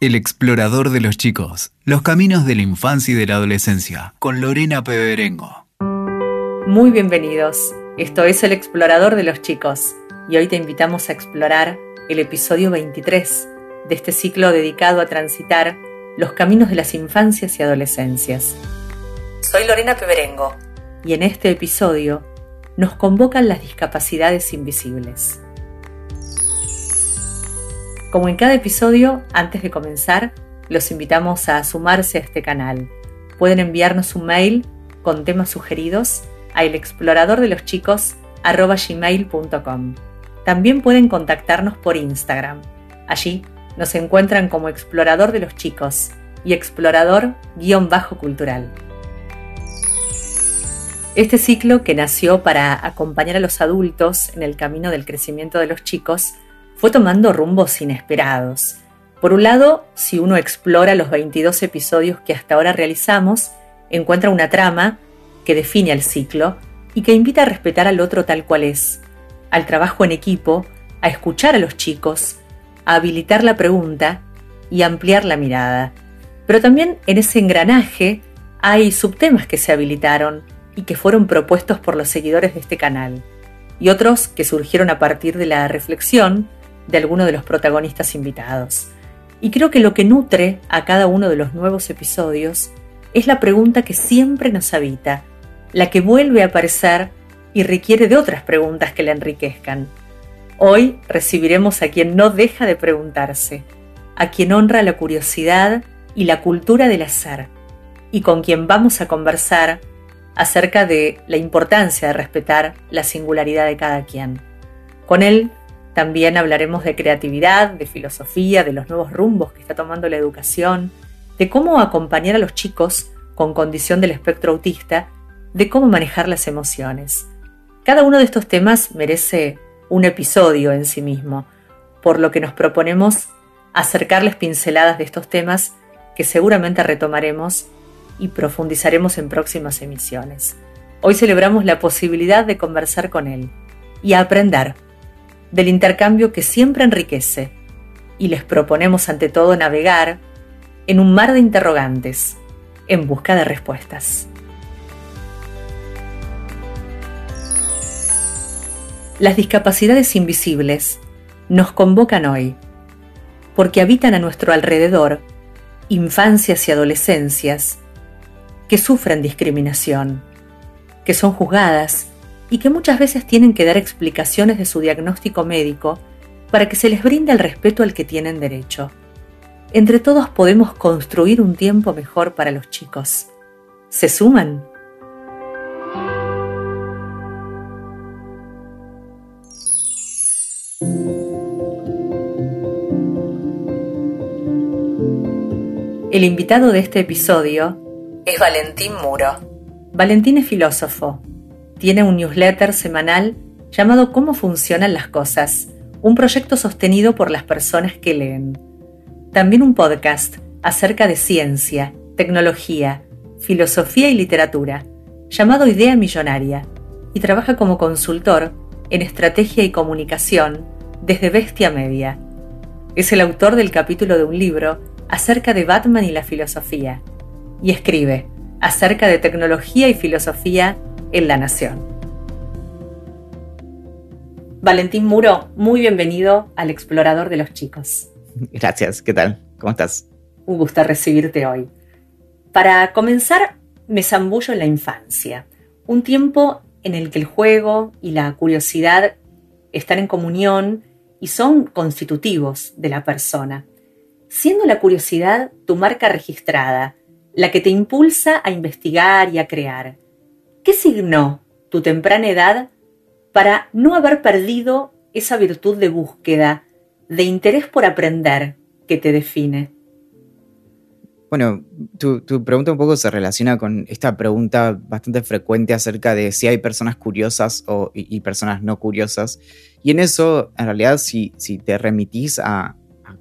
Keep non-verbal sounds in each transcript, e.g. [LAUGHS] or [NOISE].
El explorador de los chicos, los caminos de la infancia y de la adolescencia, con Lorena Peberengo. Muy bienvenidos, esto es El explorador de los chicos y hoy te invitamos a explorar el episodio 23 de este ciclo dedicado a transitar los caminos de las infancias y adolescencias. Soy Lorena Peberengo y en este episodio nos convocan las discapacidades invisibles. Como en cada episodio, antes de comenzar, los invitamos a sumarse a este canal. Pueden enviarnos un mail con temas sugeridos a elexploradordeloschicos.com. También pueden contactarnos por Instagram. Allí nos encuentran como Explorador de los Chicos y Explorador-Cultural. Este ciclo, que nació para acompañar a los adultos en el camino del crecimiento de los chicos, fue tomando rumbos inesperados. Por un lado, si uno explora los 22 episodios que hasta ahora realizamos, encuentra una trama que define al ciclo y que invita a respetar al otro tal cual es, al trabajo en equipo, a escuchar a los chicos, a habilitar la pregunta y ampliar la mirada. Pero también en ese engranaje hay subtemas que se habilitaron y que fueron propuestos por los seguidores de este canal, y otros que surgieron a partir de la reflexión de alguno de los protagonistas invitados. Y creo que lo que nutre a cada uno de los nuevos episodios es la pregunta que siempre nos habita, la que vuelve a aparecer y requiere de otras preguntas que la enriquezcan. Hoy recibiremos a quien no deja de preguntarse, a quien honra la curiosidad y la cultura del hacer, y con quien vamos a conversar acerca de la importancia de respetar la singularidad de cada quien. Con él también hablaremos de creatividad, de filosofía, de los nuevos rumbos que está tomando la educación, de cómo acompañar a los chicos con condición del espectro autista, de cómo manejar las emociones. Cada uno de estos temas merece un episodio en sí mismo, por lo que nos proponemos acercarles pinceladas de estos temas que seguramente retomaremos y profundizaremos en próximas emisiones. Hoy celebramos la posibilidad de conversar con él y aprender del intercambio que siempre enriquece, y les proponemos ante todo navegar en un mar de interrogantes en busca de respuestas. Las discapacidades invisibles nos convocan hoy, porque habitan a nuestro alrededor infancias y adolescencias que sufren discriminación, que son juzgadas y que muchas veces tienen que dar explicaciones de su diagnóstico médico para que se les brinde el respeto al que tienen derecho. Entre todos podemos construir un tiempo mejor para los chicos. ¿Se suman? El invitado de este episodio es Valentín Muro. Valentín es filósofo, tiene un newsletter semanal llamado Cómo funcionan las cosas, un proyecto sostenido por las personas que leen. También un podcast acerca de ciencia, tecnología, filosofía y literatura, llamado Idea Millonaria, y trabaja como consultor en estrategia y comunicación desde Bestia Media. Es el autor del capítulo de un libro acerca de Batman y la filosofía, y escribe acerca de tecnología y filosofía en La Nación. Valentín Muro, muy bienvenido al Explorador de los Chicos. [LAUGHS] Gracias, ¿qué tal? ¿Cómo estás? Un gusto recibirte hoy. Para comenzar, me zambullo en la infancia, un tiempo en el que el juego y la curiosidad están en comunión y son constitutivos de la persona, siendo la curiosidad tu marca registrada, la que te impulsa a investigar y a crear. ¿Qué signó tu temprana edad para no haber perdido esa virtud de búsqueda, de interés por aprender que te define? Bueno, tu, pregunta un poco se relaciona con esta pregunta bastante frecuente acerca de si hay personas curiosas y, personas no curiosas. Y en eso, en realidad, si, te remitís a,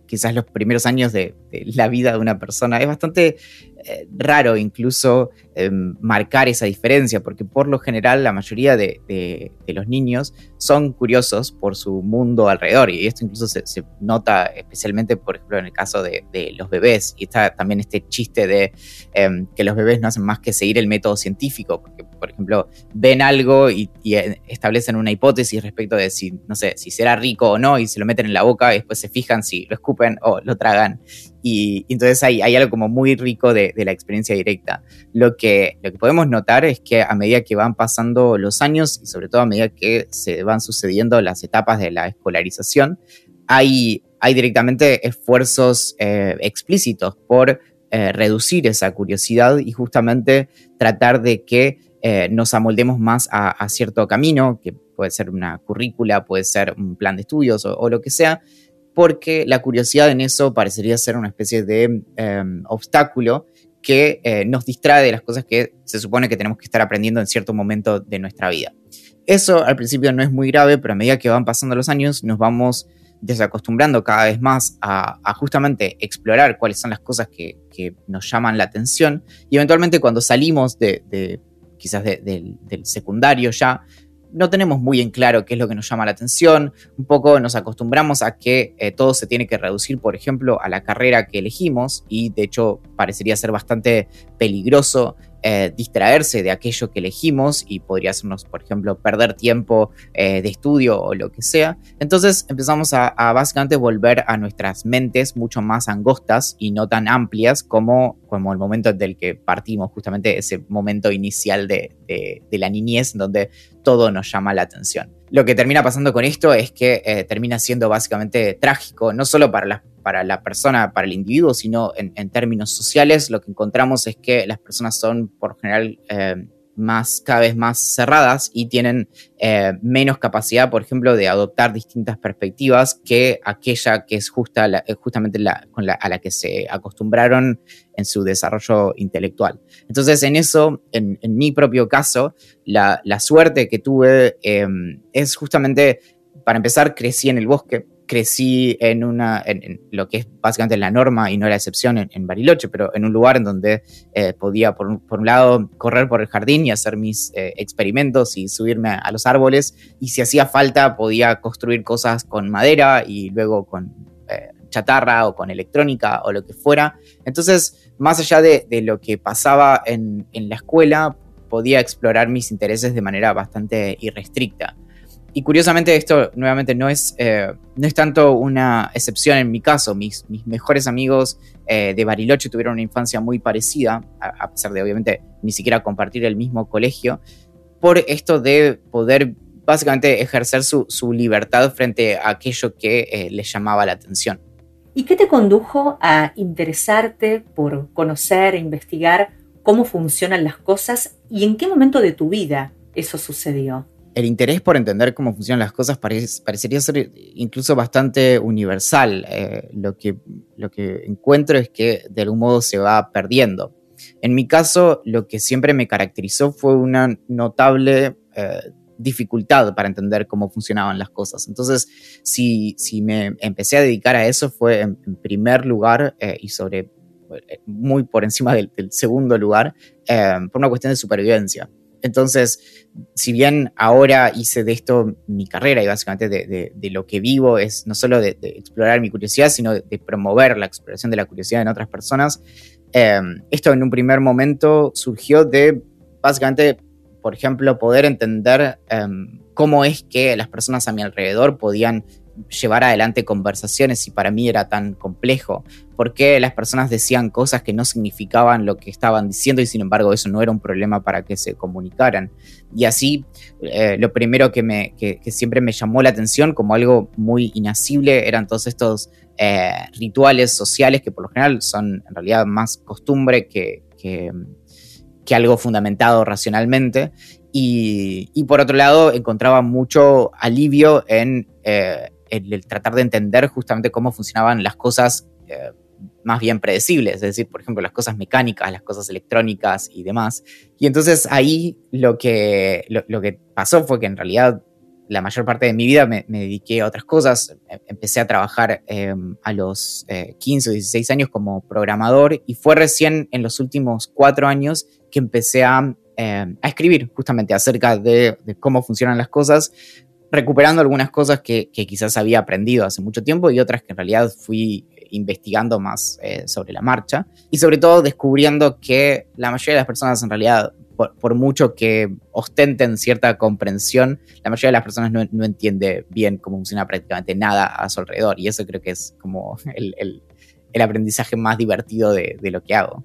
quizás los primeros años de, la vida de una persona. Es bastante eh, raro incluso em, marcar esa diferencia, porque por lo general la mayoría de, los niños son curiosos por su mundo alrededor, y esto incluso se, nota especialmente, por ejemplo, en el caso de, los bebés, y está también este chiste de em, que los bebés no hacen más que seguir el método científico, porque, por ejemplo, ven algo y, eh, establecen una hipótesis respecto de si, no sé, si será rico o no, y se lo meten en la boca y después se fijan si lo escupen o lo tragan. Y, entonces hay, hay, algo como muy rico de, la experiencia directa. Lo que, lo que podemos notar es que a medida que van pasando los años y sobre todo a medida que se van sucediendo las etapas de la escolarización, hay, hay directamente esfuerzos eh, explícitos por eh, reducir esa curiosidad y justamente tratar de que eh, nos amoldemos más a, cierto camino, que puede ser una currícula, puede ser un plan de estudios o lo que sea, porque la curiosidad en eso parecería ser una especie de em, obstáculo que eh, nos distrae de las cosas que se supone que tenemos que estar aprendiendo en cierto momento de nuestra vida. Eso al principio no es muy grave, pero a medida que van pasando los años nos vamos desacostumbrando cada vez más a, justamente explorar cuáles son las cosas que, nos llaman la atención y eventualmente cuando salimos de, quizás del secundario ya, no tenemos muy en claro qué es lo que nos llama la atención, un poco nos acostumbramos a que eh, todo se tiene que reducir, por ejemplo, a la carrera que elegimos y de hecho parecería ser bastante peligroso eh, distraerse de aquello que elegimos y podría hacernos, por ejemplo, perder tiempo eh, de estudio o lo que sea. Entonces empezamos a, básicamente volver a nuestras mentes mucho más angostas y no tan amplias como, como el momento del que partimos, justamente ese momento inicial de, de, la niñez donde todo nos llama la atención. Lo que termina pasando con esto es que eh, termina siendo básicamente trágico, no solo para las para la persona, para el individuo, sino en, términos sociales, lo que encontramos es que las personas son por general eh, más, cada vez más cerradas y tienen eh, menos capacidad, por ejemplo, de adoptar distintas perspectivas que aquella que es justa, eh, justamente la, con la, a la que se acostumbraron en su desarrollo intelectual. Entonces, en eso, en, mi propio caso, la, la suerte que tuve es justamente, para empezar, crecí en el bosque, crecí en una, en, lo que es básicamente la norma y no la excepción en, Bariloche, pero en un lugar en donde eh, podía, por un, lado, correr por el jardín y hacer mis eh, experimentos y subirme a, los árboles, y si hacía falta podía construir cosas con madera y luego con eh, chatarra o con electrónica o lo que fuera. Entonces, más allá de, lo que pasaba en, en la escuela, podía explorar mis intereses de manera bastante irrestricta. Y curiosamente esto nuevamente no es, eh, no es tanto una excepción en mi caso. Mis, mis mejores amigos eh, de Bariloche tuvieron una infancia muy parecida, a, pesar de obviamente ni siquiera compartir el mismo colegio, por esto de poder básicamente ejercer su, su libertad frente a aquello que eh, les llamaba la atención. ¿Y qué te condujo a interesarte por conocer e investigar cómo funcionan las cosas y en qué momento de tu vida eso sucedió? El interés por entender cómo funcionan las cosas parecería ser incluso bastante universal. Eh, lo, que, lo que encuentro es que de algún modo se va perdiendo. En mi caso, lo que siempre me caracterizó fue una notable eh, dificultad para entender cómo funcionaban las cosas. Entonces, si, si me empecé a dedicar a eso fue en, primer lugar eh, y sobre muy por encima del, del segundo lugar, por una cuestión de supervivencia. Entonces, si bien ahora hice de esto mi carrera y básicamente de, lo que vivo es no solo de, explorar mi curiosidad, sino de, promover la exploración de la curiosidad en otras personas, em, esto en un primer momento surgió de básicamente, por ejemplo, poder entender em, cómo es que las personas a mi alrededor podían llevar adelante conversaciones y para mí era tan complejo? ¿Por qué las personas decían cosas que no significaban lo que estaban diciendo y sin embargo eso no era un problema para que se comunicaran? Y así, eh, lo primero que, me, que, siempre me llamó la atención como algo muy inasible eran todos estos eh, rituales sociales que por lo general son en realidad más costumbre que, que, algo fundamentado racionalmente. Y, por otro lado, encontraba mucho alivio en eh, el, tratar de entender justamente cómo funcionaban las cosas más bien predecibles, es decir, por ejemplo, las cosas mecánicas, las cosas electrónicas y demás. Y entonces ahí lo que, lo, que pasó fue que en realidad la mayor parte de mi vida me, dediqué a otras cosas. E, empecé a trabajar em, a los 15 o 16 años como programador y fue recién en los últimos cuatro años que empecé a, em, escribir justamente acerca de, cómo funcionan las cosas, recuperando algunas cosas que, quizás había aprendido hace mucho tiempo y otras que en realidad fui investigando más eh, sobre la marcha y sobre todo descubriendo que la mayoría de las personas en realidad por, mucho que ostenten cierta comprensión, la mayoría de las personas no, entiende bien cómo funciona prácticamente nada a su alrededor. Y eso creo que es como [LAUGHS] el, aprendizaje más divertido de, lo que hago.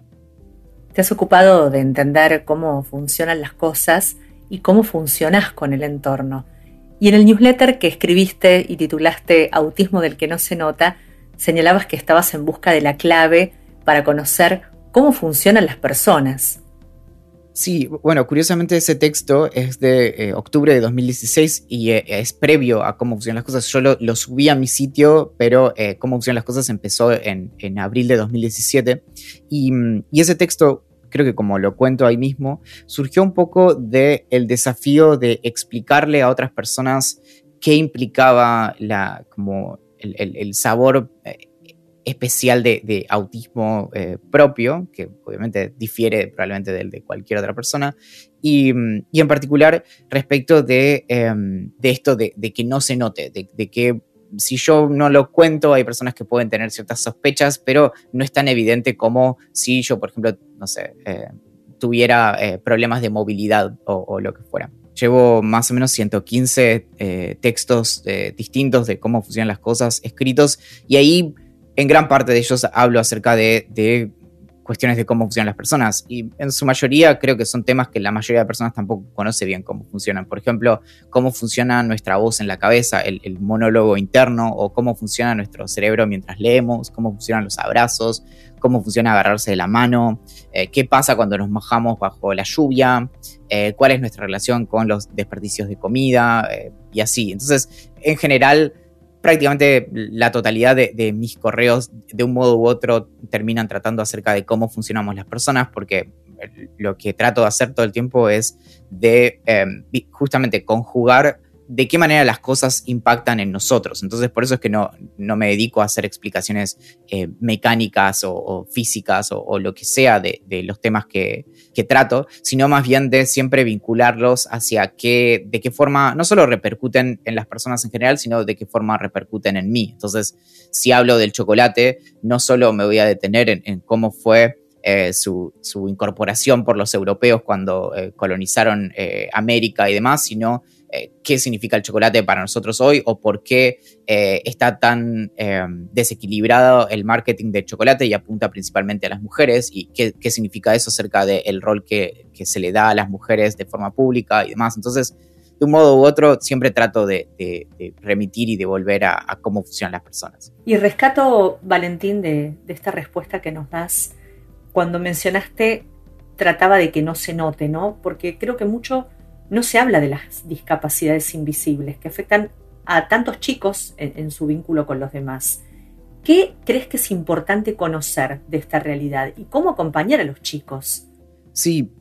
Te has ocupado de entender cómo funcionan las cosas y cómo funcionas con el entorno. Y en el newsletter que escribiste y titulaste Autismo del que no se nota, señalabas que estabas en busca de la clave para conocer cómo funcionan las personas. Sí, bueno, curiosamente ese texto es de eh, octubre de 2016 y eh, es previo a cómo funcionan las cosas. Yo lo, subí a mi sitio, pero eh, cómo funcionan las cosas empezó en, abril de 2017. Y, y, ese texto, creo que como lo cuento ahí mismo, surgió un poco del el desafío de explicarle a otras personas qué implicaba la, como el, sabor especial de, autismo eh, propio, que obviamente difiere probablemente del de cualquier otra persona, y, en particular respecto de, em, esto de, que no se note, de, que si yo no lo cuento, hay personas que pueden tener ciertas sospechas, pero no es tan evidente como si yo, por ejemplo, no sé, eh, tuviera eh, problemas de movilidad o, lo que fuera. Llevo más o menos 115 textos distintos de cómo funcionan las cosas escritos y ahí en gran parte de ellos hablo acerca de, cuestiones de cómo funcionan las personas y en su mayoría creo que son temas que la mayoría de personas tampoco conoce bien cómo funcionan. Por ejemplo, cómo funciona nuestra voz en la cabeza, el, monólogo interno o cómo funciona nuestro cerebro mientras leemos, cómo funcionan los abrazos, cómo funciona agarrarse de la mano, eh, qué pasa cuando nos mojamos bajo la lluvia, eh, cuál es nuestra relación con los desperdicios de comida eh, y así. Entonces, en general prácticamente la totalidad de, mis correos de un modo u otro terminan tratando acerca de cómo funcionamos las personas, porque lo que trato de hacer todo el tiempo es de justamente conjugar de qué manera las cosas impactan en nosotros. Entonces, por eso es que no, no me dedico a hacer explicaciones eh, mecánicas o, físicas o, lo que sea de, los temas que, trato, sino más bien de siempre vincularlos hacia qué, de qué forma no solo repercuten en las personas en general, sino de qué forma repercuten en mí. Entonces, si hablo del chocolate, no solo me voy a detener en, cómo fue eh, su, incorporación por los europeos cuando eh, colonizaron América y demás, sino eh, qué significa el chocolate para nosotros hoy o por qué eh, está tan eh, desequilibrado el marketing de chocolate y apunta principalmente a las mujeres y qué, significa eso acerca del rol que, se le da a las mujeres de forma pública y demás. Entonces, de un modo u otro, siempre trato de, remitir y de volver a, cómo funcionan las personas. Y rescato, Valentín, de, de esta respuesta que nos das cuando mencionaste trataba de que no se note, ¿no? Porque creo que mucho no se habla de las discapacidades invisibles que afectan a tantos chicos en, su vínculo con los demás. ¿Qué crees que es importante conocer de esta realidad y cómo acompañar a los chicos? Sí,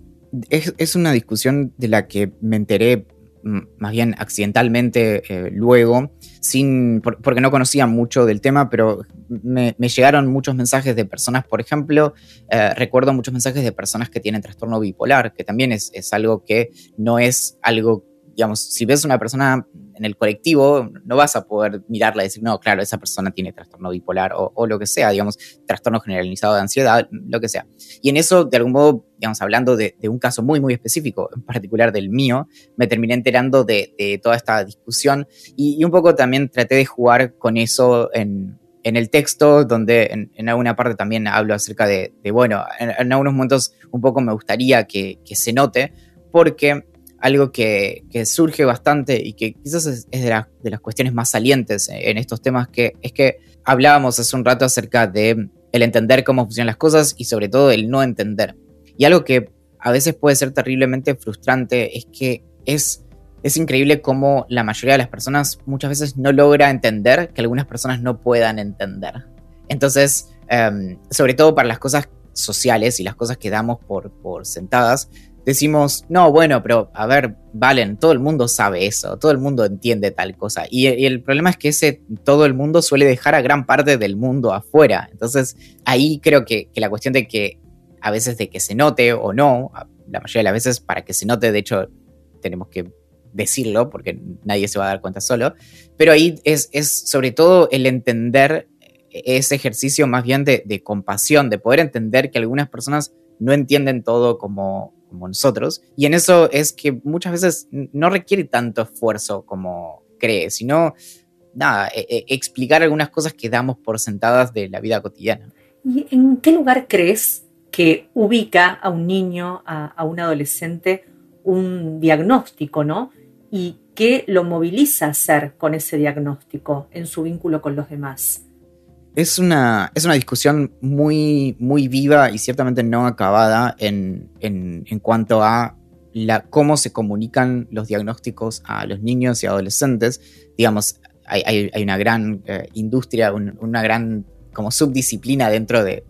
es, una discusión de la que me enteré más bien accidentalmente eh, luego, sin, porque no conocía mucho del tema, pero me, llegaron muchos mensajes de personas, por ejemplo, eh, recuerdo muchos mensajes de personas que tienen trastorno bipolar, que también es, es algo que no es algo digamos, si ves una persona en el colectivo, no vas a poder mirarla y decir, no, claro, esa persona tiene trastorno bipolar o, lo que sea, digamos, trastorno generalizado de ansiedad, lo que sea. Y en eso, de algún modo, digamos, hablando de, un caso muy, muy específico, en particular del mío, me terminé enterando de, toda esta discusión y, un poco también traté de jugar con eso en, el texto, donde en, alguna parte también hablo acerca de, bueno, en, algunos momentos un poco me gustaría que, que se note, porque algo que, surge bastante y que quizás es, de, las cuestiones más salientes en estos temas, que es que hablábamos hace un rato acerca de el entender cómo funcionan las cosas y sobre todo el no entender. Y algo que a veces puede ser terriblemente frustrante es que es, es increíble cómo la mayoría de las personas muchas veces no logra entender que algunas personas no puedan entender. Entonces, em, sobre todo para las cosas sociales y las cosas que damos por, por sentadas, decimos, no, bueno, pero a ver, Valen, todo el mundo sabe eso, todo el mundo entiende tal cosa. Y, el problema es que ese todo el mundo suele dejar a gran parte del mundo afuera. Entonces, ahí creo que, la cuestión de que a veces de que se note o no, la mayoría de las veces para que se note, de hecho, tenemos que decirlo porque nadie se va a dar cuenta solo, pero ahí es, es sobre todo el entender ese ejercicio más bien de, de compasión, de poder entender que algunas personas no entienden todo como, como nosotros. Y en eso es que muchas veces no requiere tanto esfuerzo como cree, sino nada, e, e, explicar algunas cosas que damos por sentadas de la vida cotidiana. ¿Y en qué lugar crees que ubica a un niño, a, un adolescente, un diagnóstico, ¿no? Y qué lo moviliza a hacer con ese diagnóstico en su vínculo con los demás es una, es una discusión muy, muy viva y ciertamente no acabada en, cuanto a la, cómo se comunican los diagnósticos a los niños y adolescentes. Digamos, hay, una gran eh, industria, una gran como subdisciplina dentro de,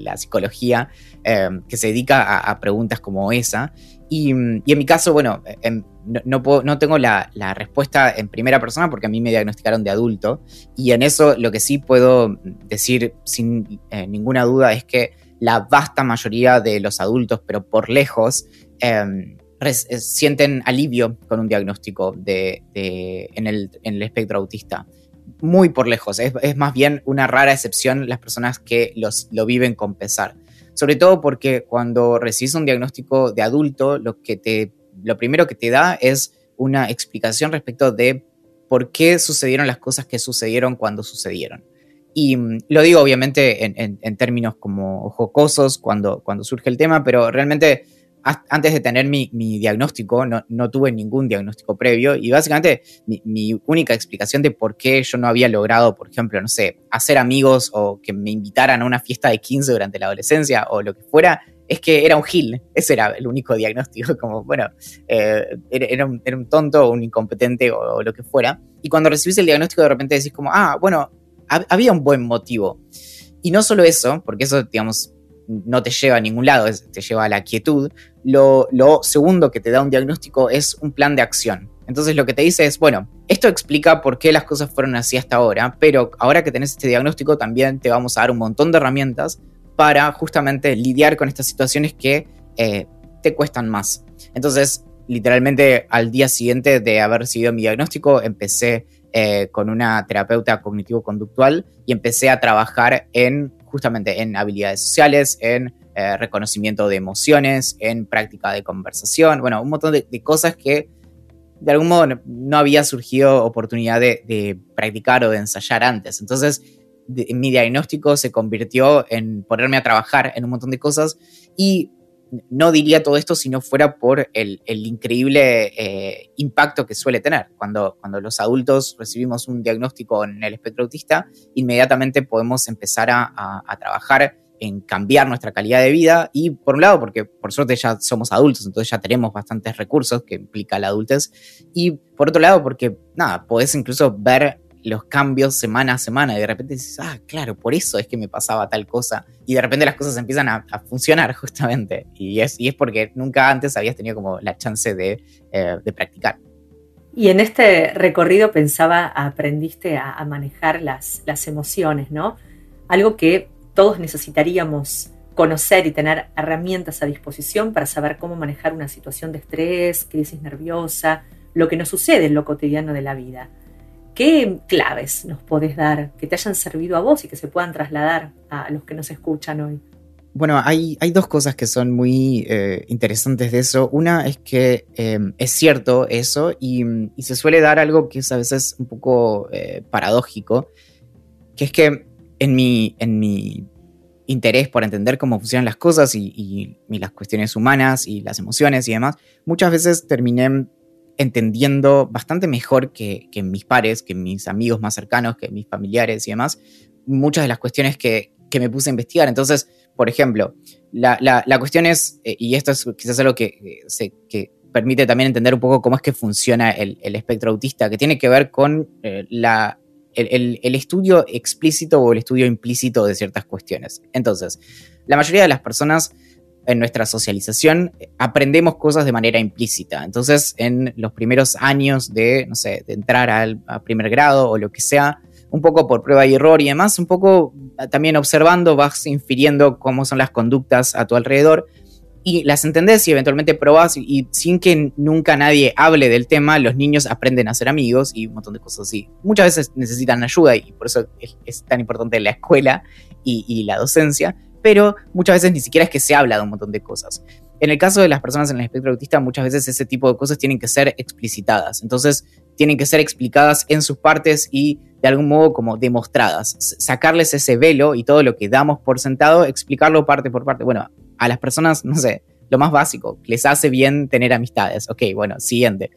la psicología eh, que se dedica a, preguntas como esa. Y, en mi caso, bueno, em, no, puedo, no, tengo la, respuesta en primera persona porque a mí me diagnosticaron de adulto. Y en eso lo que sí puedo decir sin eh, ninguna duda es que la vasta mayoría de los adultos, pero por lejos, em, eh, sienten alivio con un diagnóstico de, en, el, espectro autista. Muy por lejos. Es, es, más bien una rara excepción las personas que los, lo viven con pesar sobre todo porque cuando recibes un diagnóstico de adulto, lo, que te, lo primero que te da es una explicación respecto de por qué sucedieron las cosas que sucedieron cuando sucedieron. Y mm, lo digo obviamente en, términos como jocosos cuando, cuando surge el tema, pero realmente antes de tener mi, diagnóstico, no, tuve ningún diagnóstico previo y básicamente mi, única explicación de por qué yo no había logrado, por ejemplo, no sé, hacer amigos o que me invitaran a una fiesta de 15 durante la adolescencia o lo que fuera, es que era un gil. Ese era el único diagnóstico, como, bueno, eh, era, un, tonto o un incompetente o, lo que fuera. Y cuando recibís el diagnóstico de repente decís como, ah, bueno, había un buen motivo. Y no solo eso, porque eso, digamos, no te lleva a ningún lado, te lleva a la quietud. Lo, segundo que te da un diagnóstico es un plan de acción. Entonces lo que te dice es, bueno, esto explica por qué las cosas fueron así hasta ahora, pero ahora que tenés este diagnóstico también te vamos a dar un montón de herramientas para justamente lidiar con estas situaciones que eh, te cuestan más. Entonces, literalmente al día siguiente de haber recibido mi diagnóstico, empecé eh, con una terapeuta cognitivo-conductual y empecé a trabajar en justamente en habilidades sociales, en eh, reconocimiento de emociones, en práctica de conversación, bueno, un montón de, cosas que de algún modo no, había surgido oportunidad de, practicar o de ensayar antes. Entonces, mi diagnóstico se convirtió en ponerme a trabajar en un montón de cosas y no diría todo esto si no fuera por el, increíble eh, impacto que suele tener. Cuando, cuando los adultos recibimos un diagnóstico en el espectro autista, inmediatamente podemos empezar a, trabajar en cambiar nuestra calidad de vida y por un lado porque por suerte ya somos adultos, entonces ya tenemos bastantes recursos que implica la adultez y por otro lado porque nada, podés incluso ver los cambios semana a semana y de repente dices, ah, claro, por eso es que me pasaba tal cosa. Y de repente las cosas empiezan a, funcionar [LAUGHS] justamente. Y es, y es porque nunca antes habías tenido como la chance de, eh, practicar. Y en este recorrido pensaba, aprendiste a, manejar las, las emociones, ¿no? Algo que todos necesitaríamos conocer y tener herramientas a disposición para saber cómo manejar una situación de estrés, crisis nerviosa, lo que nos sucede en lo cotidiano de la vida. ¿Qué claves nos podés dar que te hayan servido a vos y que se puedan trasladar a los que nos escuchan hoy? Bueno, hay, dos cosas que son muy eh, interesantes de eso. Una es que em, es cierto eso y, se suele dar algo que es a veces un poco eh, paradójico, que es que en mi, en mi interés por entender cómo funcionan las cosas y, y, las cuestiones humanas y las emociones y demás, muchas veces terminé entendiendo bastante mejor que, mis pares, que mis amigos más cercanos, que mis familiares y demás, muchas de las cuestiones que, me puse a investigar. Entonces, por ejemplo, la, cuestión es, eh, y esto es quizás algo que, eh, que permite también entender un poco cómo es que funciona el, espectro autista, que tiene que ver con eh, el, estudio explícito o el estudio implícito de ciertas cuestiones. Entonces, la mayoría de las personas en nuestra socialización aprendemos cosas de manera implícita. Entonces, en los primeros años de, no sé, de entrar al primer grado o lo que sea, un poco por prueba y error y demás, un poco también observando, vas infiriendo cómo son las conductas a tu alrededor y las entendés y eventualmente probás y, sin que nunca nadie hable del tema, los niños aprenden a ser amigos y un montón de cosas así. Muchas veces necesitan ayuda y por eso es, tan importante la escuela y, la docencia, pero muchas veces ni siquiera es que se habla de un montón de cosas. En el caso de las personas en el espectro autista, muchas veces ese tipo de cosas tienen que ser explicitadas. Entonces, tienen que ser explicadas en sus partes y de algún modo como demostradas. Sacarles ese velo y todo lo que damos por sentado, explicarlo parte por parte. Bueno, a las personas, no sé, lo más básico, les hace bien tener amistades. Ok, bueno, siguiente.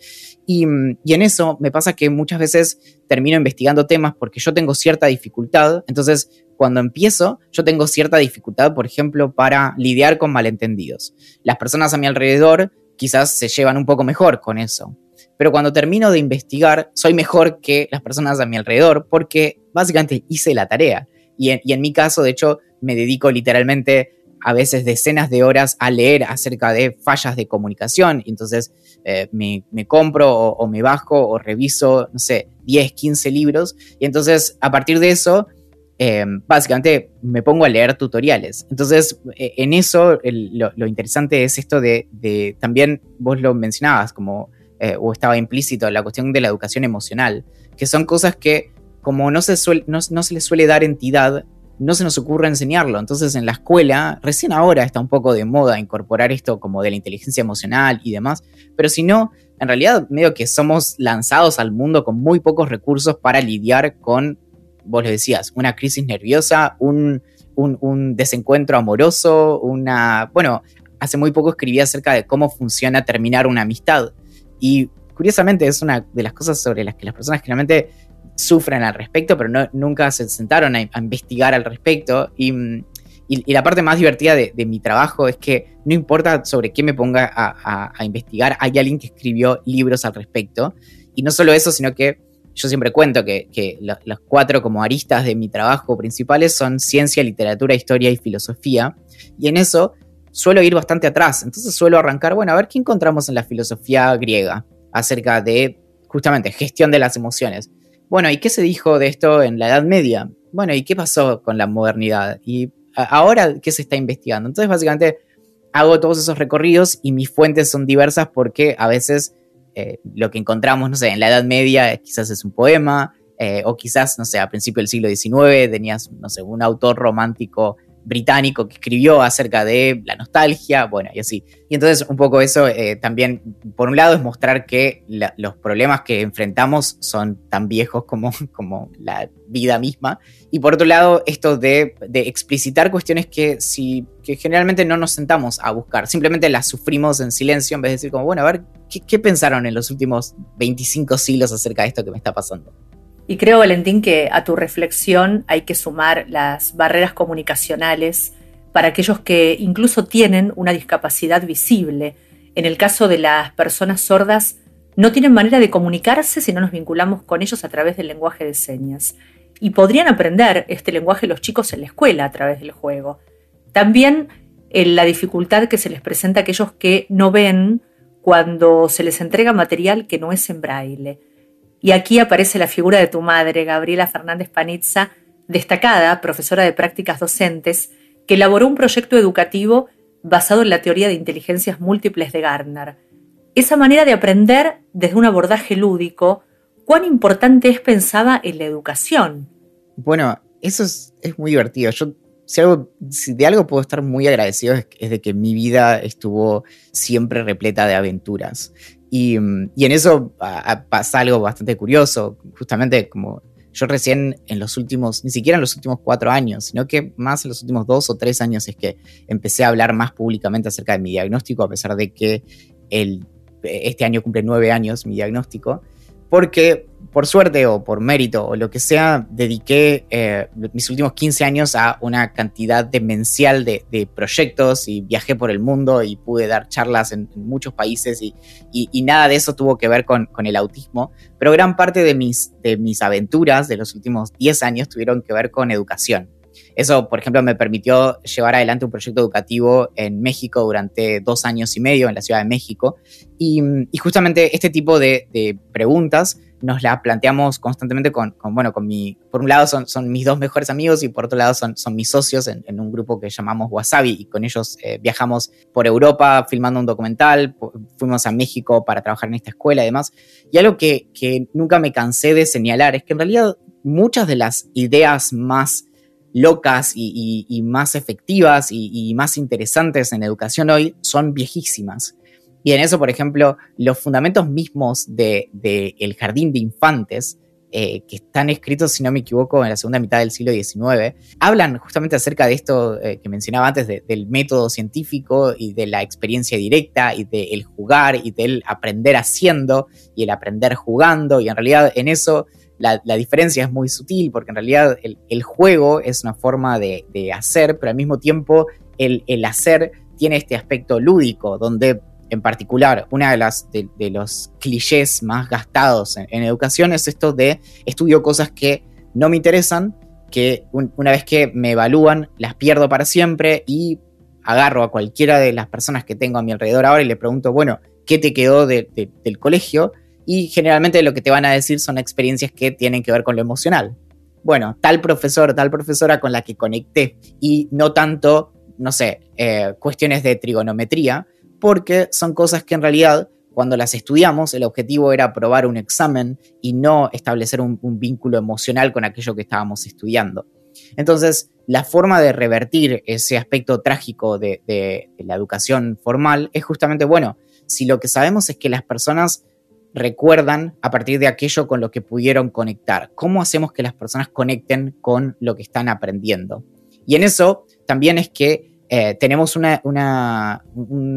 Y, y, en eso me pasa que muchas veces termino investigando temas porque yo tengo cierta dificultad. Entonces, cuando empiezo, yo tengo cierta dificultad, por ejemplo, para lidiar con malentendidos. Las personas a mi alrededor quizás se llevan un poco mejor con eso. Pero cuando termino de investigar, soy mejor que las personas a mi alrededor porque básicamente hice la tarea. Y en, y mi caso, de hecho, me dedico literalmente a veces decenas de horas a leer acerca de fallas de comunicación. Entonces eh, me, compro o, me bajo o reviso, no sé, 10, 15 libros. Y entonces a partir de eso, eh, básicamente me pongo a leer tutoriales. Entonces eh, en eso lo, interesante es esto de, también vos lo mencionabas como, o estaba implícito, la cuestión de la educación emocional, que son cosas que como no se, no, no se les suele dar entidad no se nos ocurre enseñarlo. Entonces en la escuela, recién ahora está un poco de moda incorporar esto como de la inteligencia emocional y demás, pero si no, en realidad medio que somos lanzados al mundo con muy pocos recursos para lidiar con, vos le decías, una crisis nerviosa, un, un, desencuentro amoroso, una... Bueno, hace muy poco escribí acerca de cómo funciona terminar una amistad. Y curiosamente es una de las cosas sobre las que las personas generalmente sufren al respecto, pero no, nunca se sentaron a, investigar al respecto. Y, la parte más divertida de, mi trabajo es que no importa sobre qué me ponga a, investigar, hay alguien que escribió libros al respecto. Y no solo eso, sino que yo siempre cuento que, los, cuatro como aristas de mi trabajo principales son ciencia, literatura, historia y filosofía. Y en eso suelo ir bastante atrás. Entonces suelo arrancar, bueno, a ver qué encontramos en la filosofía griega acerca de justamente gestión de las emociones. Bueno, ¿y qué se dijo de esto en la Edad Media? Bueno, ¿y qué pasó con la modernidad? ¿Y ahora qué se está investigando? Entonces, básicamente, hago todos esos recorridos y mis fuentes son diversas porque a veces eh, lo que encontramos, no sé, en la Edad Media quizás es un poema, eh, o quizás, no sé, a principios del siglo XIX tenías, no sé, un autor romántico británico que escribió acerca de la nostalgia, bueno, y así. Y entonces un poco eso eh, también, por un lado, es mostrar que los problemas que enfrentamos son tan viejos como, [LAUGHS] como la vida misma. Y por otro lado, esto de, explicitar cuestiones que, si, que generalmente no nos sentamos a buscar, simplemente las sufrimos en silencio en vez de decir como, bueno, a ver, ¿qué, qué pensaron en los últimos 25 siglos acerca de esto que me está pasando? Y creo, Valentín, que a tu reflexión hay que sumar las barreras comunicacionales para aquellos que incluso tienen una discapacidad visible. En el caso de las personas sordas, no tienen manera de comunicarse si no nos vinculamos con ellos a través del lenguaje de señas. Y podrían aprender este lenguaje los chicos en la escuela a través del juego. También en la dificultad que se les presenta a aquellos que no ven cuando se les entrega material que no es en braille. Y aquí aparece la figura de tu madre, Gabriela Fernández Panizza, destacada profesora de prácticas docentes, que elaboró un proyecto educativo basado en la teoría de inteligencias múltiples de Gardner. Esa manera de aprender desde un abordaje lúdico, ¿cuán importante es pensada en la educación? Bueno, eso es, muy divertido. Yo, si, algo, de algo puedo estar muy agradecido es de que mi vida estuvo siempre repleta de aventuras. Y, en eso pasa algo bastante curioso, justamente como yo recién en los últimos, ni siquiera en los últimos cuatro años, sino que más en los últimos dos o tres años es que empecé a hablar más públicamente acerca de mi diagnóstico, a pesar de que el, este año cumple nueve años mi diagnóstico porque por suerte o por mérito o lo que sea, dediqué eh, mis últimos 15 años a una cantidad demencial de, proyectos y viajé por el mundo y pude dar charlas en, muchos países y, nada de eso tuvo que ver con, el autismo, pero gran parte de mis, de mis aventuras de los últimos 10 años tuvieron que ver con educación. Eso, por ejemplo, me permitió llevar adelante un proyecto educativo en México durante dos años y medio en la Ciudad de México. Y, justamente este tipo de, preguntas nos las planteamos constantemente con, bueno, con mi, por un lado son, son, mis dos mejores amigos y por otro lado son, son mis socios en, un grupo que llamamos Wasabi y con ellos eh, viajamos por Europa filmando un documental, fuimos a México para trabajar en esta escuela y demás. Y algo que, que nunca me cansé de señalar es que en realidad muchas de las ideas más locas y, más efectivas y, más interesantes en educación hoy son viejísimas. Y en eso, por ejemplo, los fundamentos mismos del de, el jardín de infantes, eh, que están escritos, si no me equivoco, en la segunda mitad del siglo XIX, hablan justamente acerca de esto eh, que mencionaba antes, del método científico y de la experiencia directa y del jugar y del aprender haciendo y el aprender jugando. Y en realidad en eso la, diferencia es muy sutil porque en realidad el, juego es una forma de, hacer, pero al mismo tiempo el, hacer tiene este aspecto lúdico, donde en particular una de, las, de, los clichés más gastados en, educación es esto de estudio cosas que no me interesan, que una vez que me evalúan las pierdo para siempre y agarro a cualquiera de las personas que tengo a mi alrededor ahora y le pregunto, bueno, ¿qué te quedó del colegio? y generalmente lo que te van a decir son experiencias que tienen que ver con lo emocional. Bueno, tal profesor, tal profesora con la que conecté y no tanto, no sé, eh, cuestiones de trigonometría, porque son cosas que en realidad cuando las estudiamos el objetivo era aprobar un examen y no establecer un, vínculo emocional con aquello que estábamos estudiando. Entonces, la forma de revertir ese aspecto trágico de la educación formal es justamente, bueno, si lo que sabemos es que las personas recuerdan a partir de aquello con lo que pudieron conectar. ¿Cómo hacemos que las personas conecten con lo que están aprendiendo? Y en eso también es que eh, tenemos una,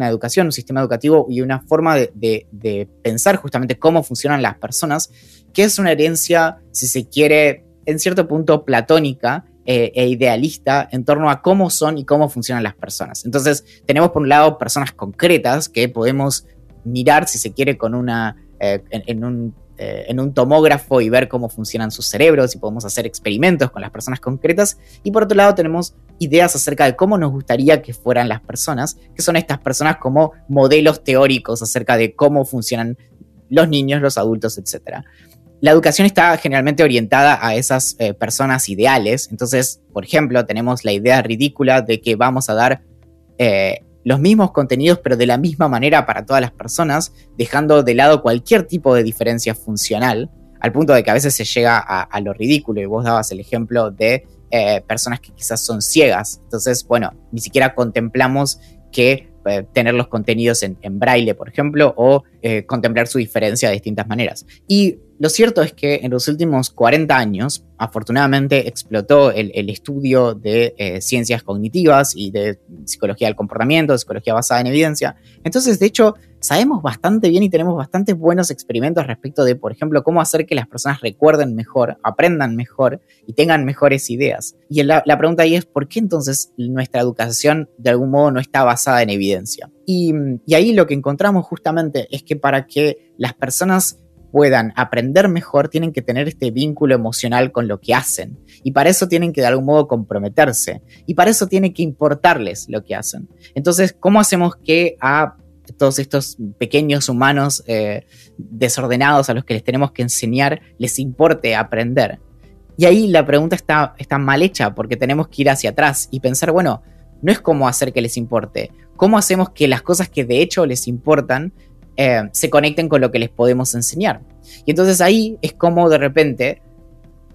educación, un sistema educativo y una forma de, pensar justamente cómo funcionan las personas, que es una herencia, si se quiere, en cierto punto platónica, eh, e idealista en torno a cómo son y cómo funcionan las personas. Entonces, tenemos por un lado personas concretas que podemos mirar, si se quiere, con una eh, en, un, en, un, tomógrafo y ver cómo funcionan sus cerebros y podemos hacer experimentos con las personas concretas. Y por otro lado tenemos ideas acerca de cómo nos gustaría que fueran las personas, que son estas personas como modelos teóricos acerca de cómo funcionan los niños, los adultos, etc. La educación está generalmente orientada a esas eh, personas ideales. Entonces, por ejemplo, tenemos la idea ridícula de que vamos a dar los mismos contenidos pero de la misma manera para todas las personas, dejando de lado cualquier tipo de diferencia funcional, al punto de que a veces se llega a, lo ridículo y vos dabas el ejemplo de eh, personas que quizás son ciegas. Entonces, bueno, ni siquiera contemplamos que eh, tener los contenidos en, braille, por ejemplo, o eh, contemplar su diferencia de distintas maneras. Y lo cierto es que en los últimos 40 años, afortunadamente, explotó el, estudio de ciencias cognitivas y de psicología del comportamiento, psicología basada en evidencia. Entonces, de hecho, sabemos bastante bien y tenemos bastantes buenos experimentos respecto de, por ejemplo, cómo hacer que las personas recuerden mejor, aprendan mejor y tengan mejores ideas. Y la, pregunta ahí es, ¿por qué entonces nuestra educación de algún modo no está basada en evidencia? y ahí lo que encontramos justamente es que para que las personas puedan aprender mejor, tienen que tener este vínculo emocional con lo que hacen. Y para eso tienen que de algún modo comprometerse. Y para eso tiene que importarles lo que hacen. Entonces, ¿cómo hacemos que a todos estos pequeños humanos eh, desordenados a los que les tenemos que enseñar les importe aprender? Y ahí la pregunta está, está mal hecha porque tenemos que ir hacia atrás y pensar, bueno, no es cómo hacer que les importe, cómo hacemos que las cosas que de hecho les importan eh, se conecten con lo que les podemos enseñar. Y entonces ahí es como de repente,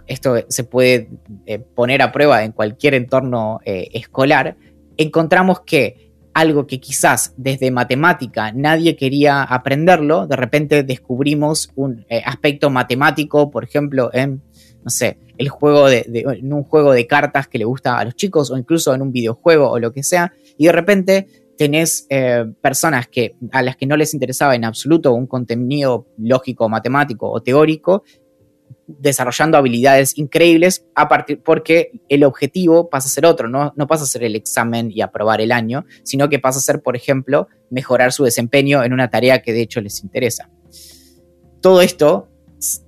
esto se puede eh, poner a prueba en cualquier entorno escolar, encontramos que algo que quizás desde matemática nadie quería aprenderlo, de repente descubrimos un aspecto matemático, por ejemplo, en, no sé, el juego de, en un juego de cartas que le gusta a los chicos o incluso en un videojuego o lo que sea, y de repente tenés eh, personas que, a las que no les interesaba en absoluto un contenido lógico, matemático o teórico, desarrollando habilidades increíbles a partir, porque el objetivo pasa a ser otro, no, no pasa a ser el examen y aprobar el año, sino que pasa a ser, por ejemplo, mejorar su desempeño en una tarea que de hecho les interesa. Todo esto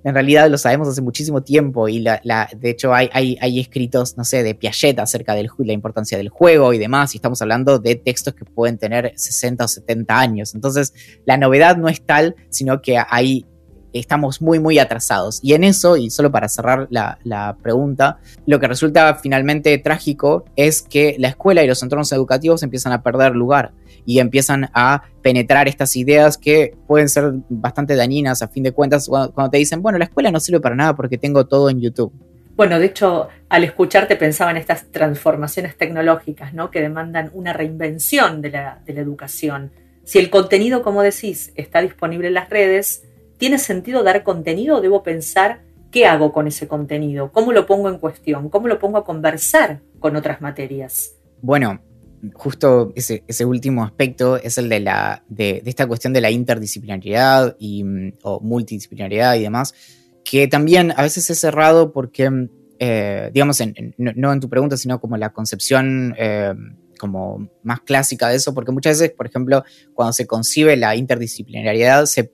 en realidad lo sabemos hace muchísimo tiempo y la, de hecho hay, hay, escritos, no sé, de Piaget acerca de la importancia del juego y demás, y estamos hablando de textos que pueden tener 60 o 70 años. Entonces, la novedad no es tal, sino que hay estamos muy, muy atrasados. Y en eso, y solo para cerrar la, pregunta, lo que resulta finalmente trágico es que la escuela y los entornos educativos empiezan a perder lugar y empiezan a penetrar estas ideas que pueden ser bastante dañinas a fin de cuentas cuando te dicen, bueno, la escuela no sirve para nada porque tengo todo en YouTube. Bueno, de hecho, al escucharte pensaba en estas transformaciones tecnológicas, ¿no? Que demandan una reinvención de la, de la educación. Si el contenido, como decís, está disponible en las redes, ¿tiene sentido dar contenido o debo pensar qué hago con ese contenido? ¿Cómo lo pongo en cuestión? ¿Cómo lo pongo a conversar con otras materias? Bueno, justo ese, último aspecto es el de, la, de, esta cuestión de la interdisciplinariedad y, mm, o multidisciplinariedad y demás, que también a veces es cerrado porque, mm, eh, digamos, no, en tu pregunta, sino como la concepción eh, como más clásica de eso, porque muchas veces, por ejemplo, cuando se concibe la interdisciplinariedad, se,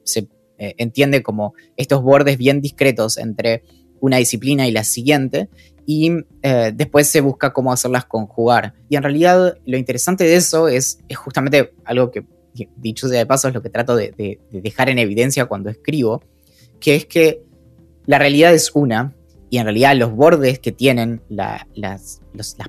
eh, entiende como estos bordes bien discretos entre una disciplina y la siguiente, y eh, después se busca cómo hacerlas conjugar. Y en realidad lo interesante de eso es, justamente algo que, dicho sea de paso, es lo que trato de, dejar en evidencia cuando escribo, que es que la realidad es una y en realidad los bordes que tienen las, las,